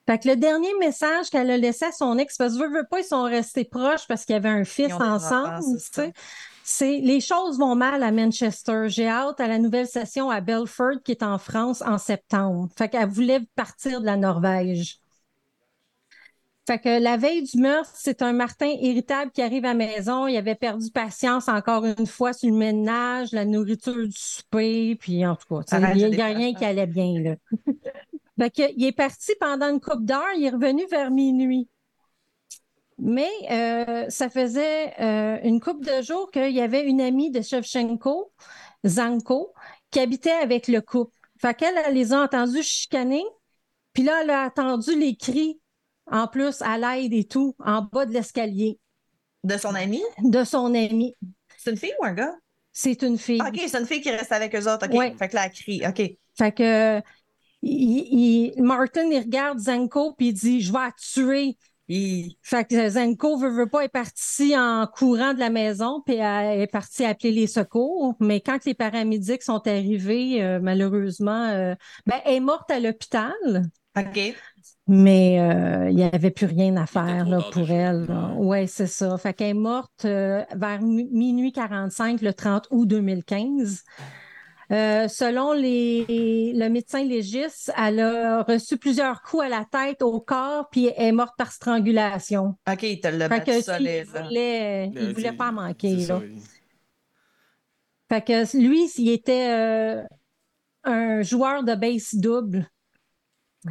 Fait que le dernier message qu'elle a laissé à son ex, parce que veut, veut pas, ils sont restés proches parce qu'il y avait un fils ensemble, enfants, tu sais. C'est les choses vont mal à Manchester. J'ai hâte à la nouvelle session à Belford qui est en France en septembre. Fait qu'elle voulait partir de la Norvège. Fait que la veille du meurtre, c'est un Martin irritable qui arrive à la maison. Il avait perdu patience encore une fois sur le ménage, la nourriture du souper, puis en tout cas, il n'y a rien qui allait bien, là. *laughs* Fait que, il est parti pendant une coupe d'heure, il est revenu vers minuit. Mais euh, ça faisait euh, une couple de jours qu'il y avait une amie de Shevchenko, Zanko, qui habitait avec le couple. Fait qu'elle, elle les a entendus chicaner, puis là, elle a entendu les cris, en plus, à l'aide et tout, en bas de l'escalier De son ami? de son amie. C'est une fille ou un gars? C'est une fille. Ah, OK, c'est une fille qui reste avec eux autres. OK. Ouais. Fait que là, elle crie. OK. Fait que il- il- Martin, il regarde Zanko, puis il dit Je vais la tuer. Fait que Zenko veut, veut pas est partie en courant de la maison, puis elle est partie appeler les secours. Mais quand les paramédics sont arrivés, euh, malheureusement, euh, ben, elle est morte à l'hôpital, OK. mais euh, il n'y avait plus rien à faire là, pour elle. Ouais, c'est ça. Fait qu'elle est morte euh, vers mi- minuit 45, le 30 août 2015. Euh, selon les, le médecin légiste, elle a reçu plusieurs coups à la tête, au corps, puis elle est morte par strangulation. OK, il te l'a Fait battu solide. il voulait, il Euh, voulait pas manquer. Là. ça, Fait que lui, il était euh, un joueur de base double.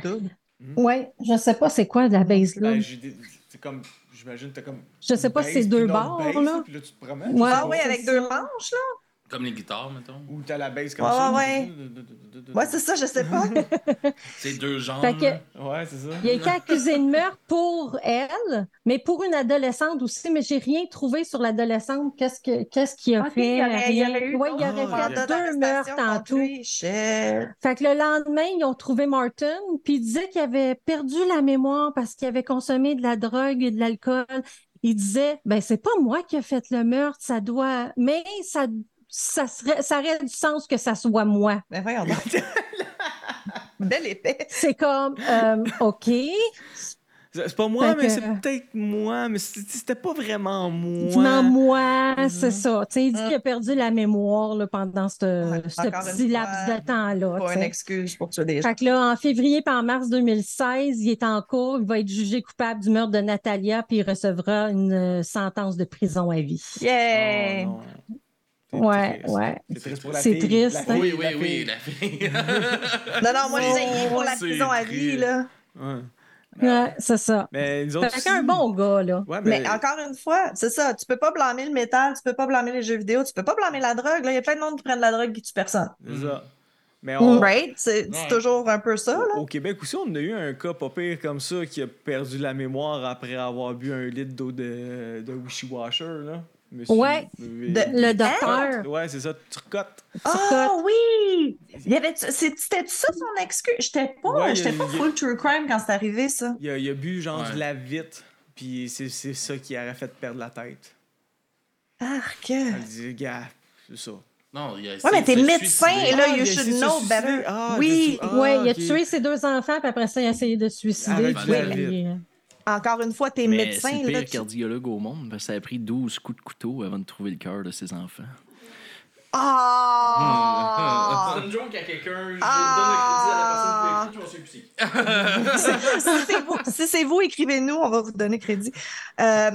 Double? Ouais, je sais pas c'est quoi de la base Ben, double. des- c'est comme, j'imagine, t'as comme. Je sais pas si c'est deux bords, là. Puis là, tu te promènes. Ouais. Ah oui, avec deux manches, là? Comme les guitares, mettons. Ou t'as la base comme Ouais, ça. ouais. Ouais, c'est ça, je sais pas. *laughs* C'est deux jambes. Fait que- là. Ouais, c'est ça. Il a été accusé de meurtre pour elle, mais pour une adolescente aussi. Mais j'ai rien trouvé sur l'adolescente. Qu'est-ce que qu'est-ce qu'il a Ok, fait? il y aurait- il y Rien? aurait eu Ouais, il Ah, aurait il y fait deux meurtres en tout. Shit. Fait que le lendemain, ils ont trouvé Martin, puis il disait qu'il avait perdu la mémoire parce qu'il avait consommé de la drogue et de l'alcool. Il disait, ben c'est pas moi qui ai fait le meurtre, ça doit, mais ça, ça serait, ça aurait du sens que ça soit moi. Mais voyons donc. *laughs* Belle épée. C'est comme, euh, ok, C'est pas moi, Fait mais que- c'est peut-être moi, mais c'était pas vraiment moi. dis-moi moi, c'est ça. Tu sais, il dit qu'il a perdu la mémoire là, pendant ce, Ouais, ce encore petit laps fois, de temps-là. Pas tu une excuse pour tuer des gens. Fait que là, en février et en mars 2016, il est en cours, il va être jugé coupable du meurtre de Natalia, puis il recevra une euh, sentence de prison à vie. Yeah! Oh, Ouais, triste. ouais. C'est triste pour la C'est fille. triste, La hein? fille, Oui, oui, la oui, la *laughs* fille. Non, non, moi, je disais, il est pour la prison à vie, là. Ouais. Ouais, c'est ça. Mais nous autres. Fait qu'un bon gars, là. Ouais, Mais mais. encore une fois, c'est ça, tu peux pas blâmer le métal, tu peux pas blâmer les jeux vidéo, tu peux pas blâmer la drogue. Là, il y a plein de monde qui prennent de la drogue qui tue personne. C'est ça. Mais on, Right? C'est Ouais. toujours un peu ça, là. Au Québec aussi, on a eu un cas pas pire comme ça qui a perdu la mémoire après avoir bu un litre d'eau de, de wishy-washer, là. Monsieur- Ouais. Oui. De- Le docteur. Ouais, c'est ça, turcotte. Ah oui! Il y avait c'est- C'était ça son excuse? J'étais pas, Ouais, j'étais pas a- full true crime quand c'est arrivé, ça. Il a, il a bu genre Ouais. de la vitre, puis c'est c'est ça qui aurait fait perdre la tête. Arc! Elle dit, gars, c'est ça. Non, il a Ouais, essayé mais de t'es médecin, et là, Ah, you should know better. Ah, Oui. ah, ouais, il a tué ses deux enfants, puis après ça, il a essayé de se suicider. Avec puis encore une fois, t'es médecin. c'est le là, pire tu- cardiologue au monde. parce que ça a pris 12 coups de couteau avant de trouver le cœur de ses enfants. Ah! *laughs* une joke à quelqu'un, je Ah. donne le crédit à la personne qui l'a écrit, je m'en c'est c'est vous, si c'est vous, écrivez-nous, on va vous donner crédit. Euh,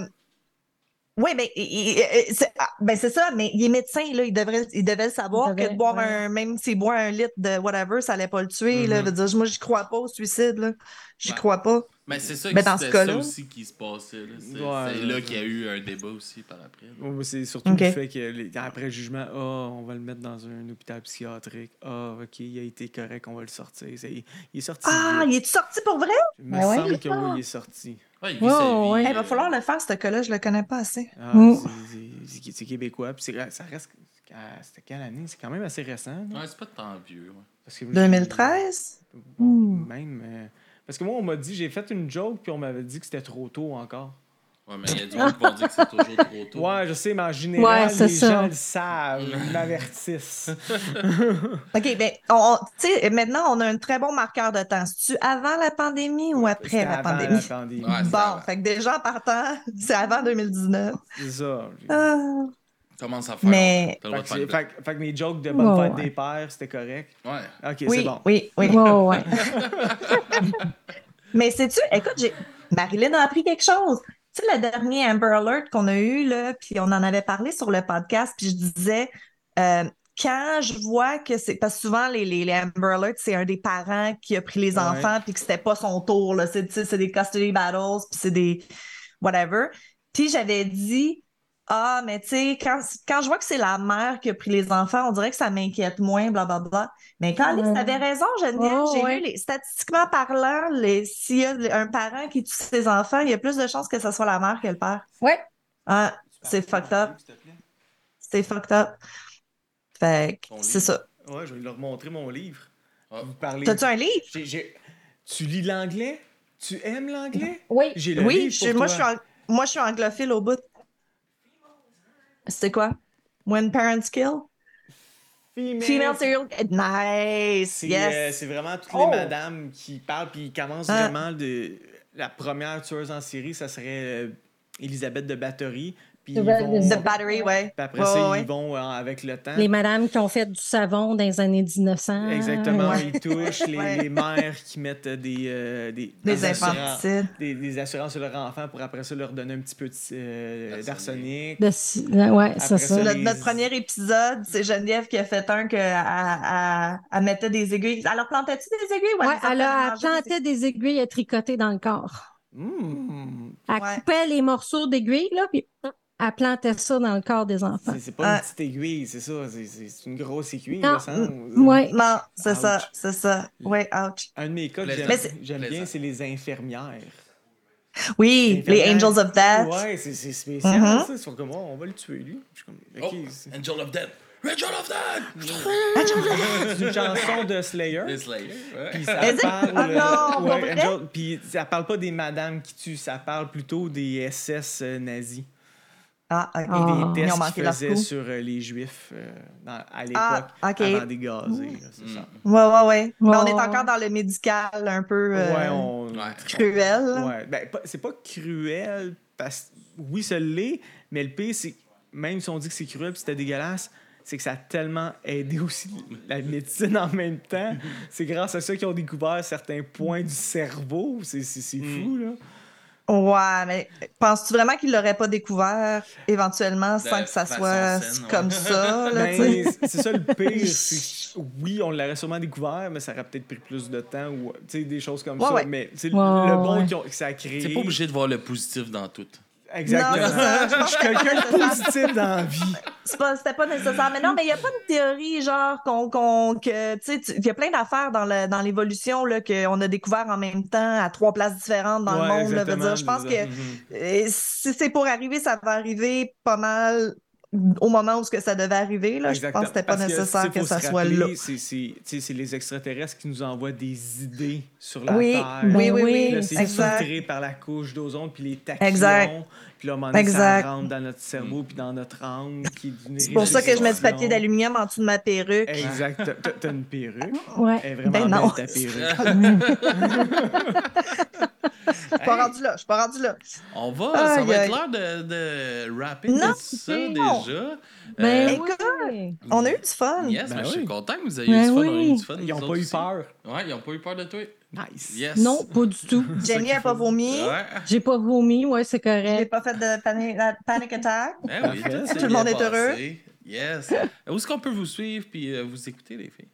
oui, ben, il- c'est ah, ben, c'est ça, mais il est médecin, là, il devrait, il devait le savoir Il devait, que de boire ouais. un, même s'il boit un litre de whatever, ça allait pas le tuer. là. Mhm. Veut dire, moi, j'y crois pas au suicide, là. J'y Ouais. crois pas. Mais c'est ça, Ben, que dans ce ça aussi qui se passait. là. C'est ouais, là ouais. qu'il y a eu un débat aussi par après. là. C'est surtout le fait que les- après le jugement, ah, on va le mettre dans un hôpital psychiatrique. Ah, ok, il a été correct, on va le sortir. Il est sorti. Ah, il est sorti pour vrai? Il me Ben ouais. semble que oui, il est sorti. Ouais, il vit Ouais, euh, va falloir le faire, ce cas-là, je le connais pas assez. Ah, Mm. c'est- québécois. Puis ça reste. C'était quelle année? C'est quand même assez récent. Ouais, c'est pas tant vieux. ouais. Parce que- 2013? Hmm. Même. euh, Parce que moi, on m'a dit, j'ai fait une joke, puis on m'avait dit que c'était trop tôt encore. Ouais, mais il y a du monde qui vont dire que c'est toujours trop tôt. Ouais, je sais, mais en général, Ouais, les ça. gens le savent, ils m'avertissent. *laughs* OK, ben, on, on- tu sais, maintenant, on a un très bon marqueur de temps. C'est-tu avant la pandémie ou après la avant pandémie? la pandémie. Ouais, Bon, avant. fait que déjà, en partant, *laughs* c'est avant 2019. C'est ça. Ah, Commence à faire. Mais- Fait que, fait que- fait que mes jokes de bonne fête ouais. des pères, c'était correct. Ouais. Ok, c'est bon. oui, oui. *laughs* Ouais. Mais sais-tu, écoute, j'ai... Marilyn a appris quelque chose. Tu sais, le dernier Amber Alert qu'on a eu, là, puis on en avait parlé sur le podcast, puis je disais, euh, quand je vois que c'est. Parce que souvent, les, les, les Amber Alerts, c'est un des parents qui a pris les enfants, puis que c'était pas son tour, là. C'est, tu sais, c'est des custody battles, puis c'est des. whatever. Puis j'avais dit, ah, mais tu sais, quand, quand je vois que c'est la mère qui a pris les enfants, on dirait que ça m'inquiète moins, blablabla. Mais quand Ouais. avait raison, Geneviève, Oh, j'ai ouais. lu les, statistiquement parlant, les, s'il y a un parent qui tue ses enfants, il y a plus de chances que ce soit la mère que le père. Ouais. Ah, c'est fucked up. C'est fucked up. Fait que c'est ça. Ouais, je vais leur montrer mon livre. Ah. Vous parlez. T'as-tu un livre? Tu lis l'anglais? Tu aimes l'anglais? Oui. J'ai le Oui, livre je- moi, je suis moi je suis anglophile au bout. C'est quoi? When parents kill? Female. Female serial. Nice! C'est Yes! euh, c'est vraiment toutes Oh! les madames qui parlent, puis ils commencent Ah. vraiment de. La première tueuse en série, ça serait euh, Elisabeth de Bathory. Puis ils vont- The Battery, ouais. puis après Ouais, ça, ouais, ils vont euh, avec le temps. Les madames qui ont fait du savon dans les années 1900. *laughs* Exactement, Ouais. ils touchent les, Ouais. les mères qui mettent des, euh, des, Des infanticides. des, des assurances sur leur enfant pour après ça leur donner un petit peu euh, D'arsenic. Ouais, c'est ça. ça, Notre, les- notre premier épisode, c'est Geneviève qui a fait un que elle, elle- elle mettait des aiguilles. Alors, plantait-tu des aiguilles? ou Ouais, nous a elle, a, plantait des aiguilles à tricoter dans le corps. Mmh. Elle Ouais. coupait les morceaux d'aiguilles, là, puis elle plantait ça dans le corps des enfants. C'est- pas Ah. une petite aiguille, c'est ça. c'est- une grosse aiguille, Non. me semble. Ouais. Non, c'est ça, c'est ça. Ouais, ouch. Un de mes cas que j'aime bien, c'est les infirmières. Oui, les. Angels of Death. Ouais, c'est c'est spécial, Mhm. ça. Ils sont comme, oh, on va le tuer, lui. Je suis comme, Oh, Angel of Death. Angel of Death! *laughs* C'est une chanson de Slayer. Les Slayer. Puis ça parle. Ah non, euh, puis ça parle pas des madames qui tuent, ça parle plutôt des SS euh, nazis. Ah, ok. Et Ah. des ont tests qu'ils faisaient sur euh, les juifs euh, dans- à l'époque, Ah, avant des gazés. c'est Mm. Ouais, ouais, ouais. Mais on est encore dans le médical un peu euh, Ouais, on. Ouais. cruel. Ouais, ben, pas- c'est pas cruel, parce oui, ça l'est, mais le pire, c'est que même si on dit que c'est cruel c'était dégueulasse, c'est que ça a tellement aidé aussi la médecine en même temps. *laughs* C'est grâce à ça qu'ils ont découvert certains points du cerveau. C'est, c'est, c'est fou, là. Ouais, mais penses-tu vraiment qu'ils l'auraient pas découvert éventuellement sans De que ça soit saine, ouais. comme ça? Ben, c'est ça le pire. *laughs* c'est que oui, on l'aurait sûrement découvert, mais ça aurait peut-être pris plus de temps ou tu sais, des choses comme Ouais, ça. ouais. Mais le bon ouais. qu'ils ont- que ça a créé. T'es pas obligé de voir le positif dans tout. Exactement. Non. Je suis que quelqu'un de positif dans la vie. C'était pas nécessaire. Mais non, mais il n'y a pas une théorie, genre, qu'on, que, tu sais, il y a plein d'affaires dans, l'évolution, qu'on a découvert en même temps à trois places différentes dans Ouais, le monde, là. Veut exactement, dire, je pense que euh, si c'est pour arriver, ça va arriver pas mal au moment où ce que ça devait arriver, là. Je pense que c'était pas Parce nécessaire que, ça soit rappeler, là. C'est, les extraterrestres qui nous envoient des idées sur la Oui, Terre. oui, Ben oui, oui, oui, Là, c'est exact. filtré par la couche d'ozone, puis les tachyons. Exact. Puis là, donné, Exact. ça rentre dans notre cerveau, puis dans notre âme. C'est pour ça que je mets du papier d'aluminium en dessous de ma perruque. Exact. T'as- une perruque? Ouais. Elle est vraiment Ben non. belle, ta perruque. *laughs* *laughs* suis pas rendu là, je suis pas rendu là. On va, ça Aïe, va être l'heure de, de rapper Non, tout ça non. déjà. Ben Euh, écoute, oui. On a eu du fun. Yes, Ben mais je suis oui. content que vous ayez Ben eu du fun. oui. On a eu du fun. Ils nous ont autres pas eu aussi. peur. Ouais, ils ont pas eu peur de toi. Nice. Yes. Non, pas du tout. *laughs* Jenny a pas vomi. Ouais. J'ai pas vomi, ouais, c'est J'ai correct. pas fait de panic, attack. Ben oui, Parfait. tout, le monde est heureux. Yes. Où est-ce qu'on peut vous suivre puis euh, vous écouter, les filles?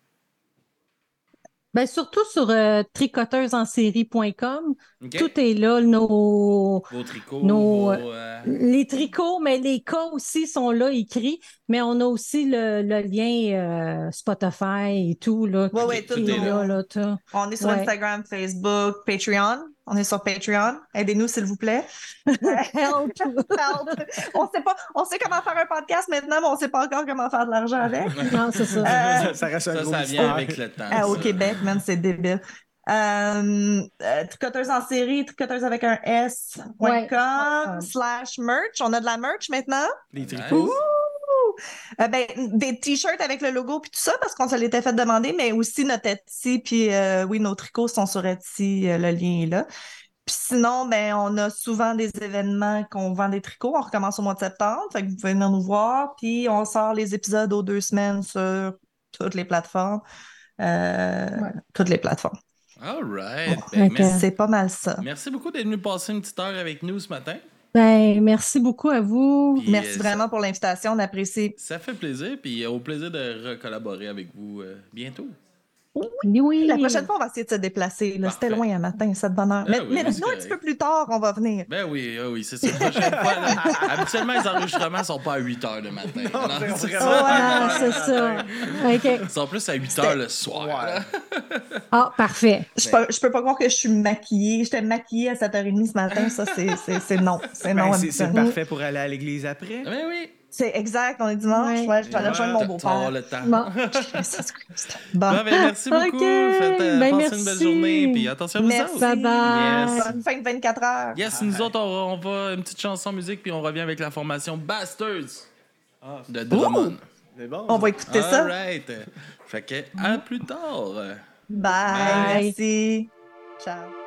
Ben, surtout sur euh, tricoteusesensérie.com. Tout est là, nos, Vos tricots, nos, vos, euh, euh, les tricots, mais les cas aussi sont là écrits, mais on a aussi le, le lien euh, Spotify et tout, là. Ouais, qui- ouais, tout est là. tout. On est sur Ouais. Instagram, Facebook, Patreon. On est sur Patreon. Aidez-nous, s'il vous plaît. *laughs* Help! *laughs* Help. on sait pas, on sait comment faire un podcast maintenant, mais on sait pas encore comment faire de l'argent avec. *laughs* Non, c'est ça. Euh, Ça reste un Ça, gros ça vient avec le temps. Ah, au ça. Québec, man, c'est débile. Euh, euh, tricoteuse en série, tricoteuse avec un S.com Ouais. slash merch. On a de la merch maintenant. Les tricots. Euh, ben, des t-shirts avec le logo puis tout ça parce qu'on se l'était fait demander, mais aussi notre Etsy puis euh, oui, nos tricots sont sur Etsy, euh, le lien est là. Puis sinon, ben, on a souvent des événements qu'on vend des tricots. On recommence au mois de septembre, fait que vous pouvez venir nous voir. Puis on sort les épisodes aux deux semaines sur toutes les plateformes. Euh, Ouais. Toutes les plateformes. All right. Ben, C'est pas mal ça. merci beaucoup d'être venu passer une petite heure avec nous ce matin. Ben, merci beaucoup à vous. Puis, Merci euh, vraiment pour l'invitation, on apprécie. Ça, ça fait plaisir, puis au plaisir de recollaborer avec vous euh, bientôt. Oui, oui. La prochaine fois, on va essayer de se déplacer. là. C'était loin un matin, cette bonne heure. Ah mais oui, nous, un petit peu plus tard, on va venir. Ben oui, ah oui, c'est ça. Fois, *laughs* habituellement, les enregistrements sont pas à 8 h le matin. Non, *laughs* Non, c'est ça. C'est ça. OK. Ils sont plus à 8 h le soir. *laughs* Ah, parfait. Je peux, je peux pas croire que je suis maquillée. J'étais maquillée à 7h30 ce matin. Ça, c'est- c'est non. C'est non. Ben, c'est c'est parfait pour aller à l'église après. Ben oui. C'est exact. On est dimanche? Ouais. Ouais, je vais aller rejoindre mon beau-père. le temps. Bon. *laughs* Bon. Bon, ben, merci beaucoup. Ok. Faites, euh, Ben, passez une belle merci. journée. Puis attention à vous Merci. autres. Bye bye. Yes. Bonne fin de 24 heures. Yes, nous autres, on, on va une petite chanson musique, puis on revient avec la formation Bastards Ah, de Drummond. bon. On va écouter ça. All right. Fait que, à plus tard. Bye. Bye. Merci. Ciao.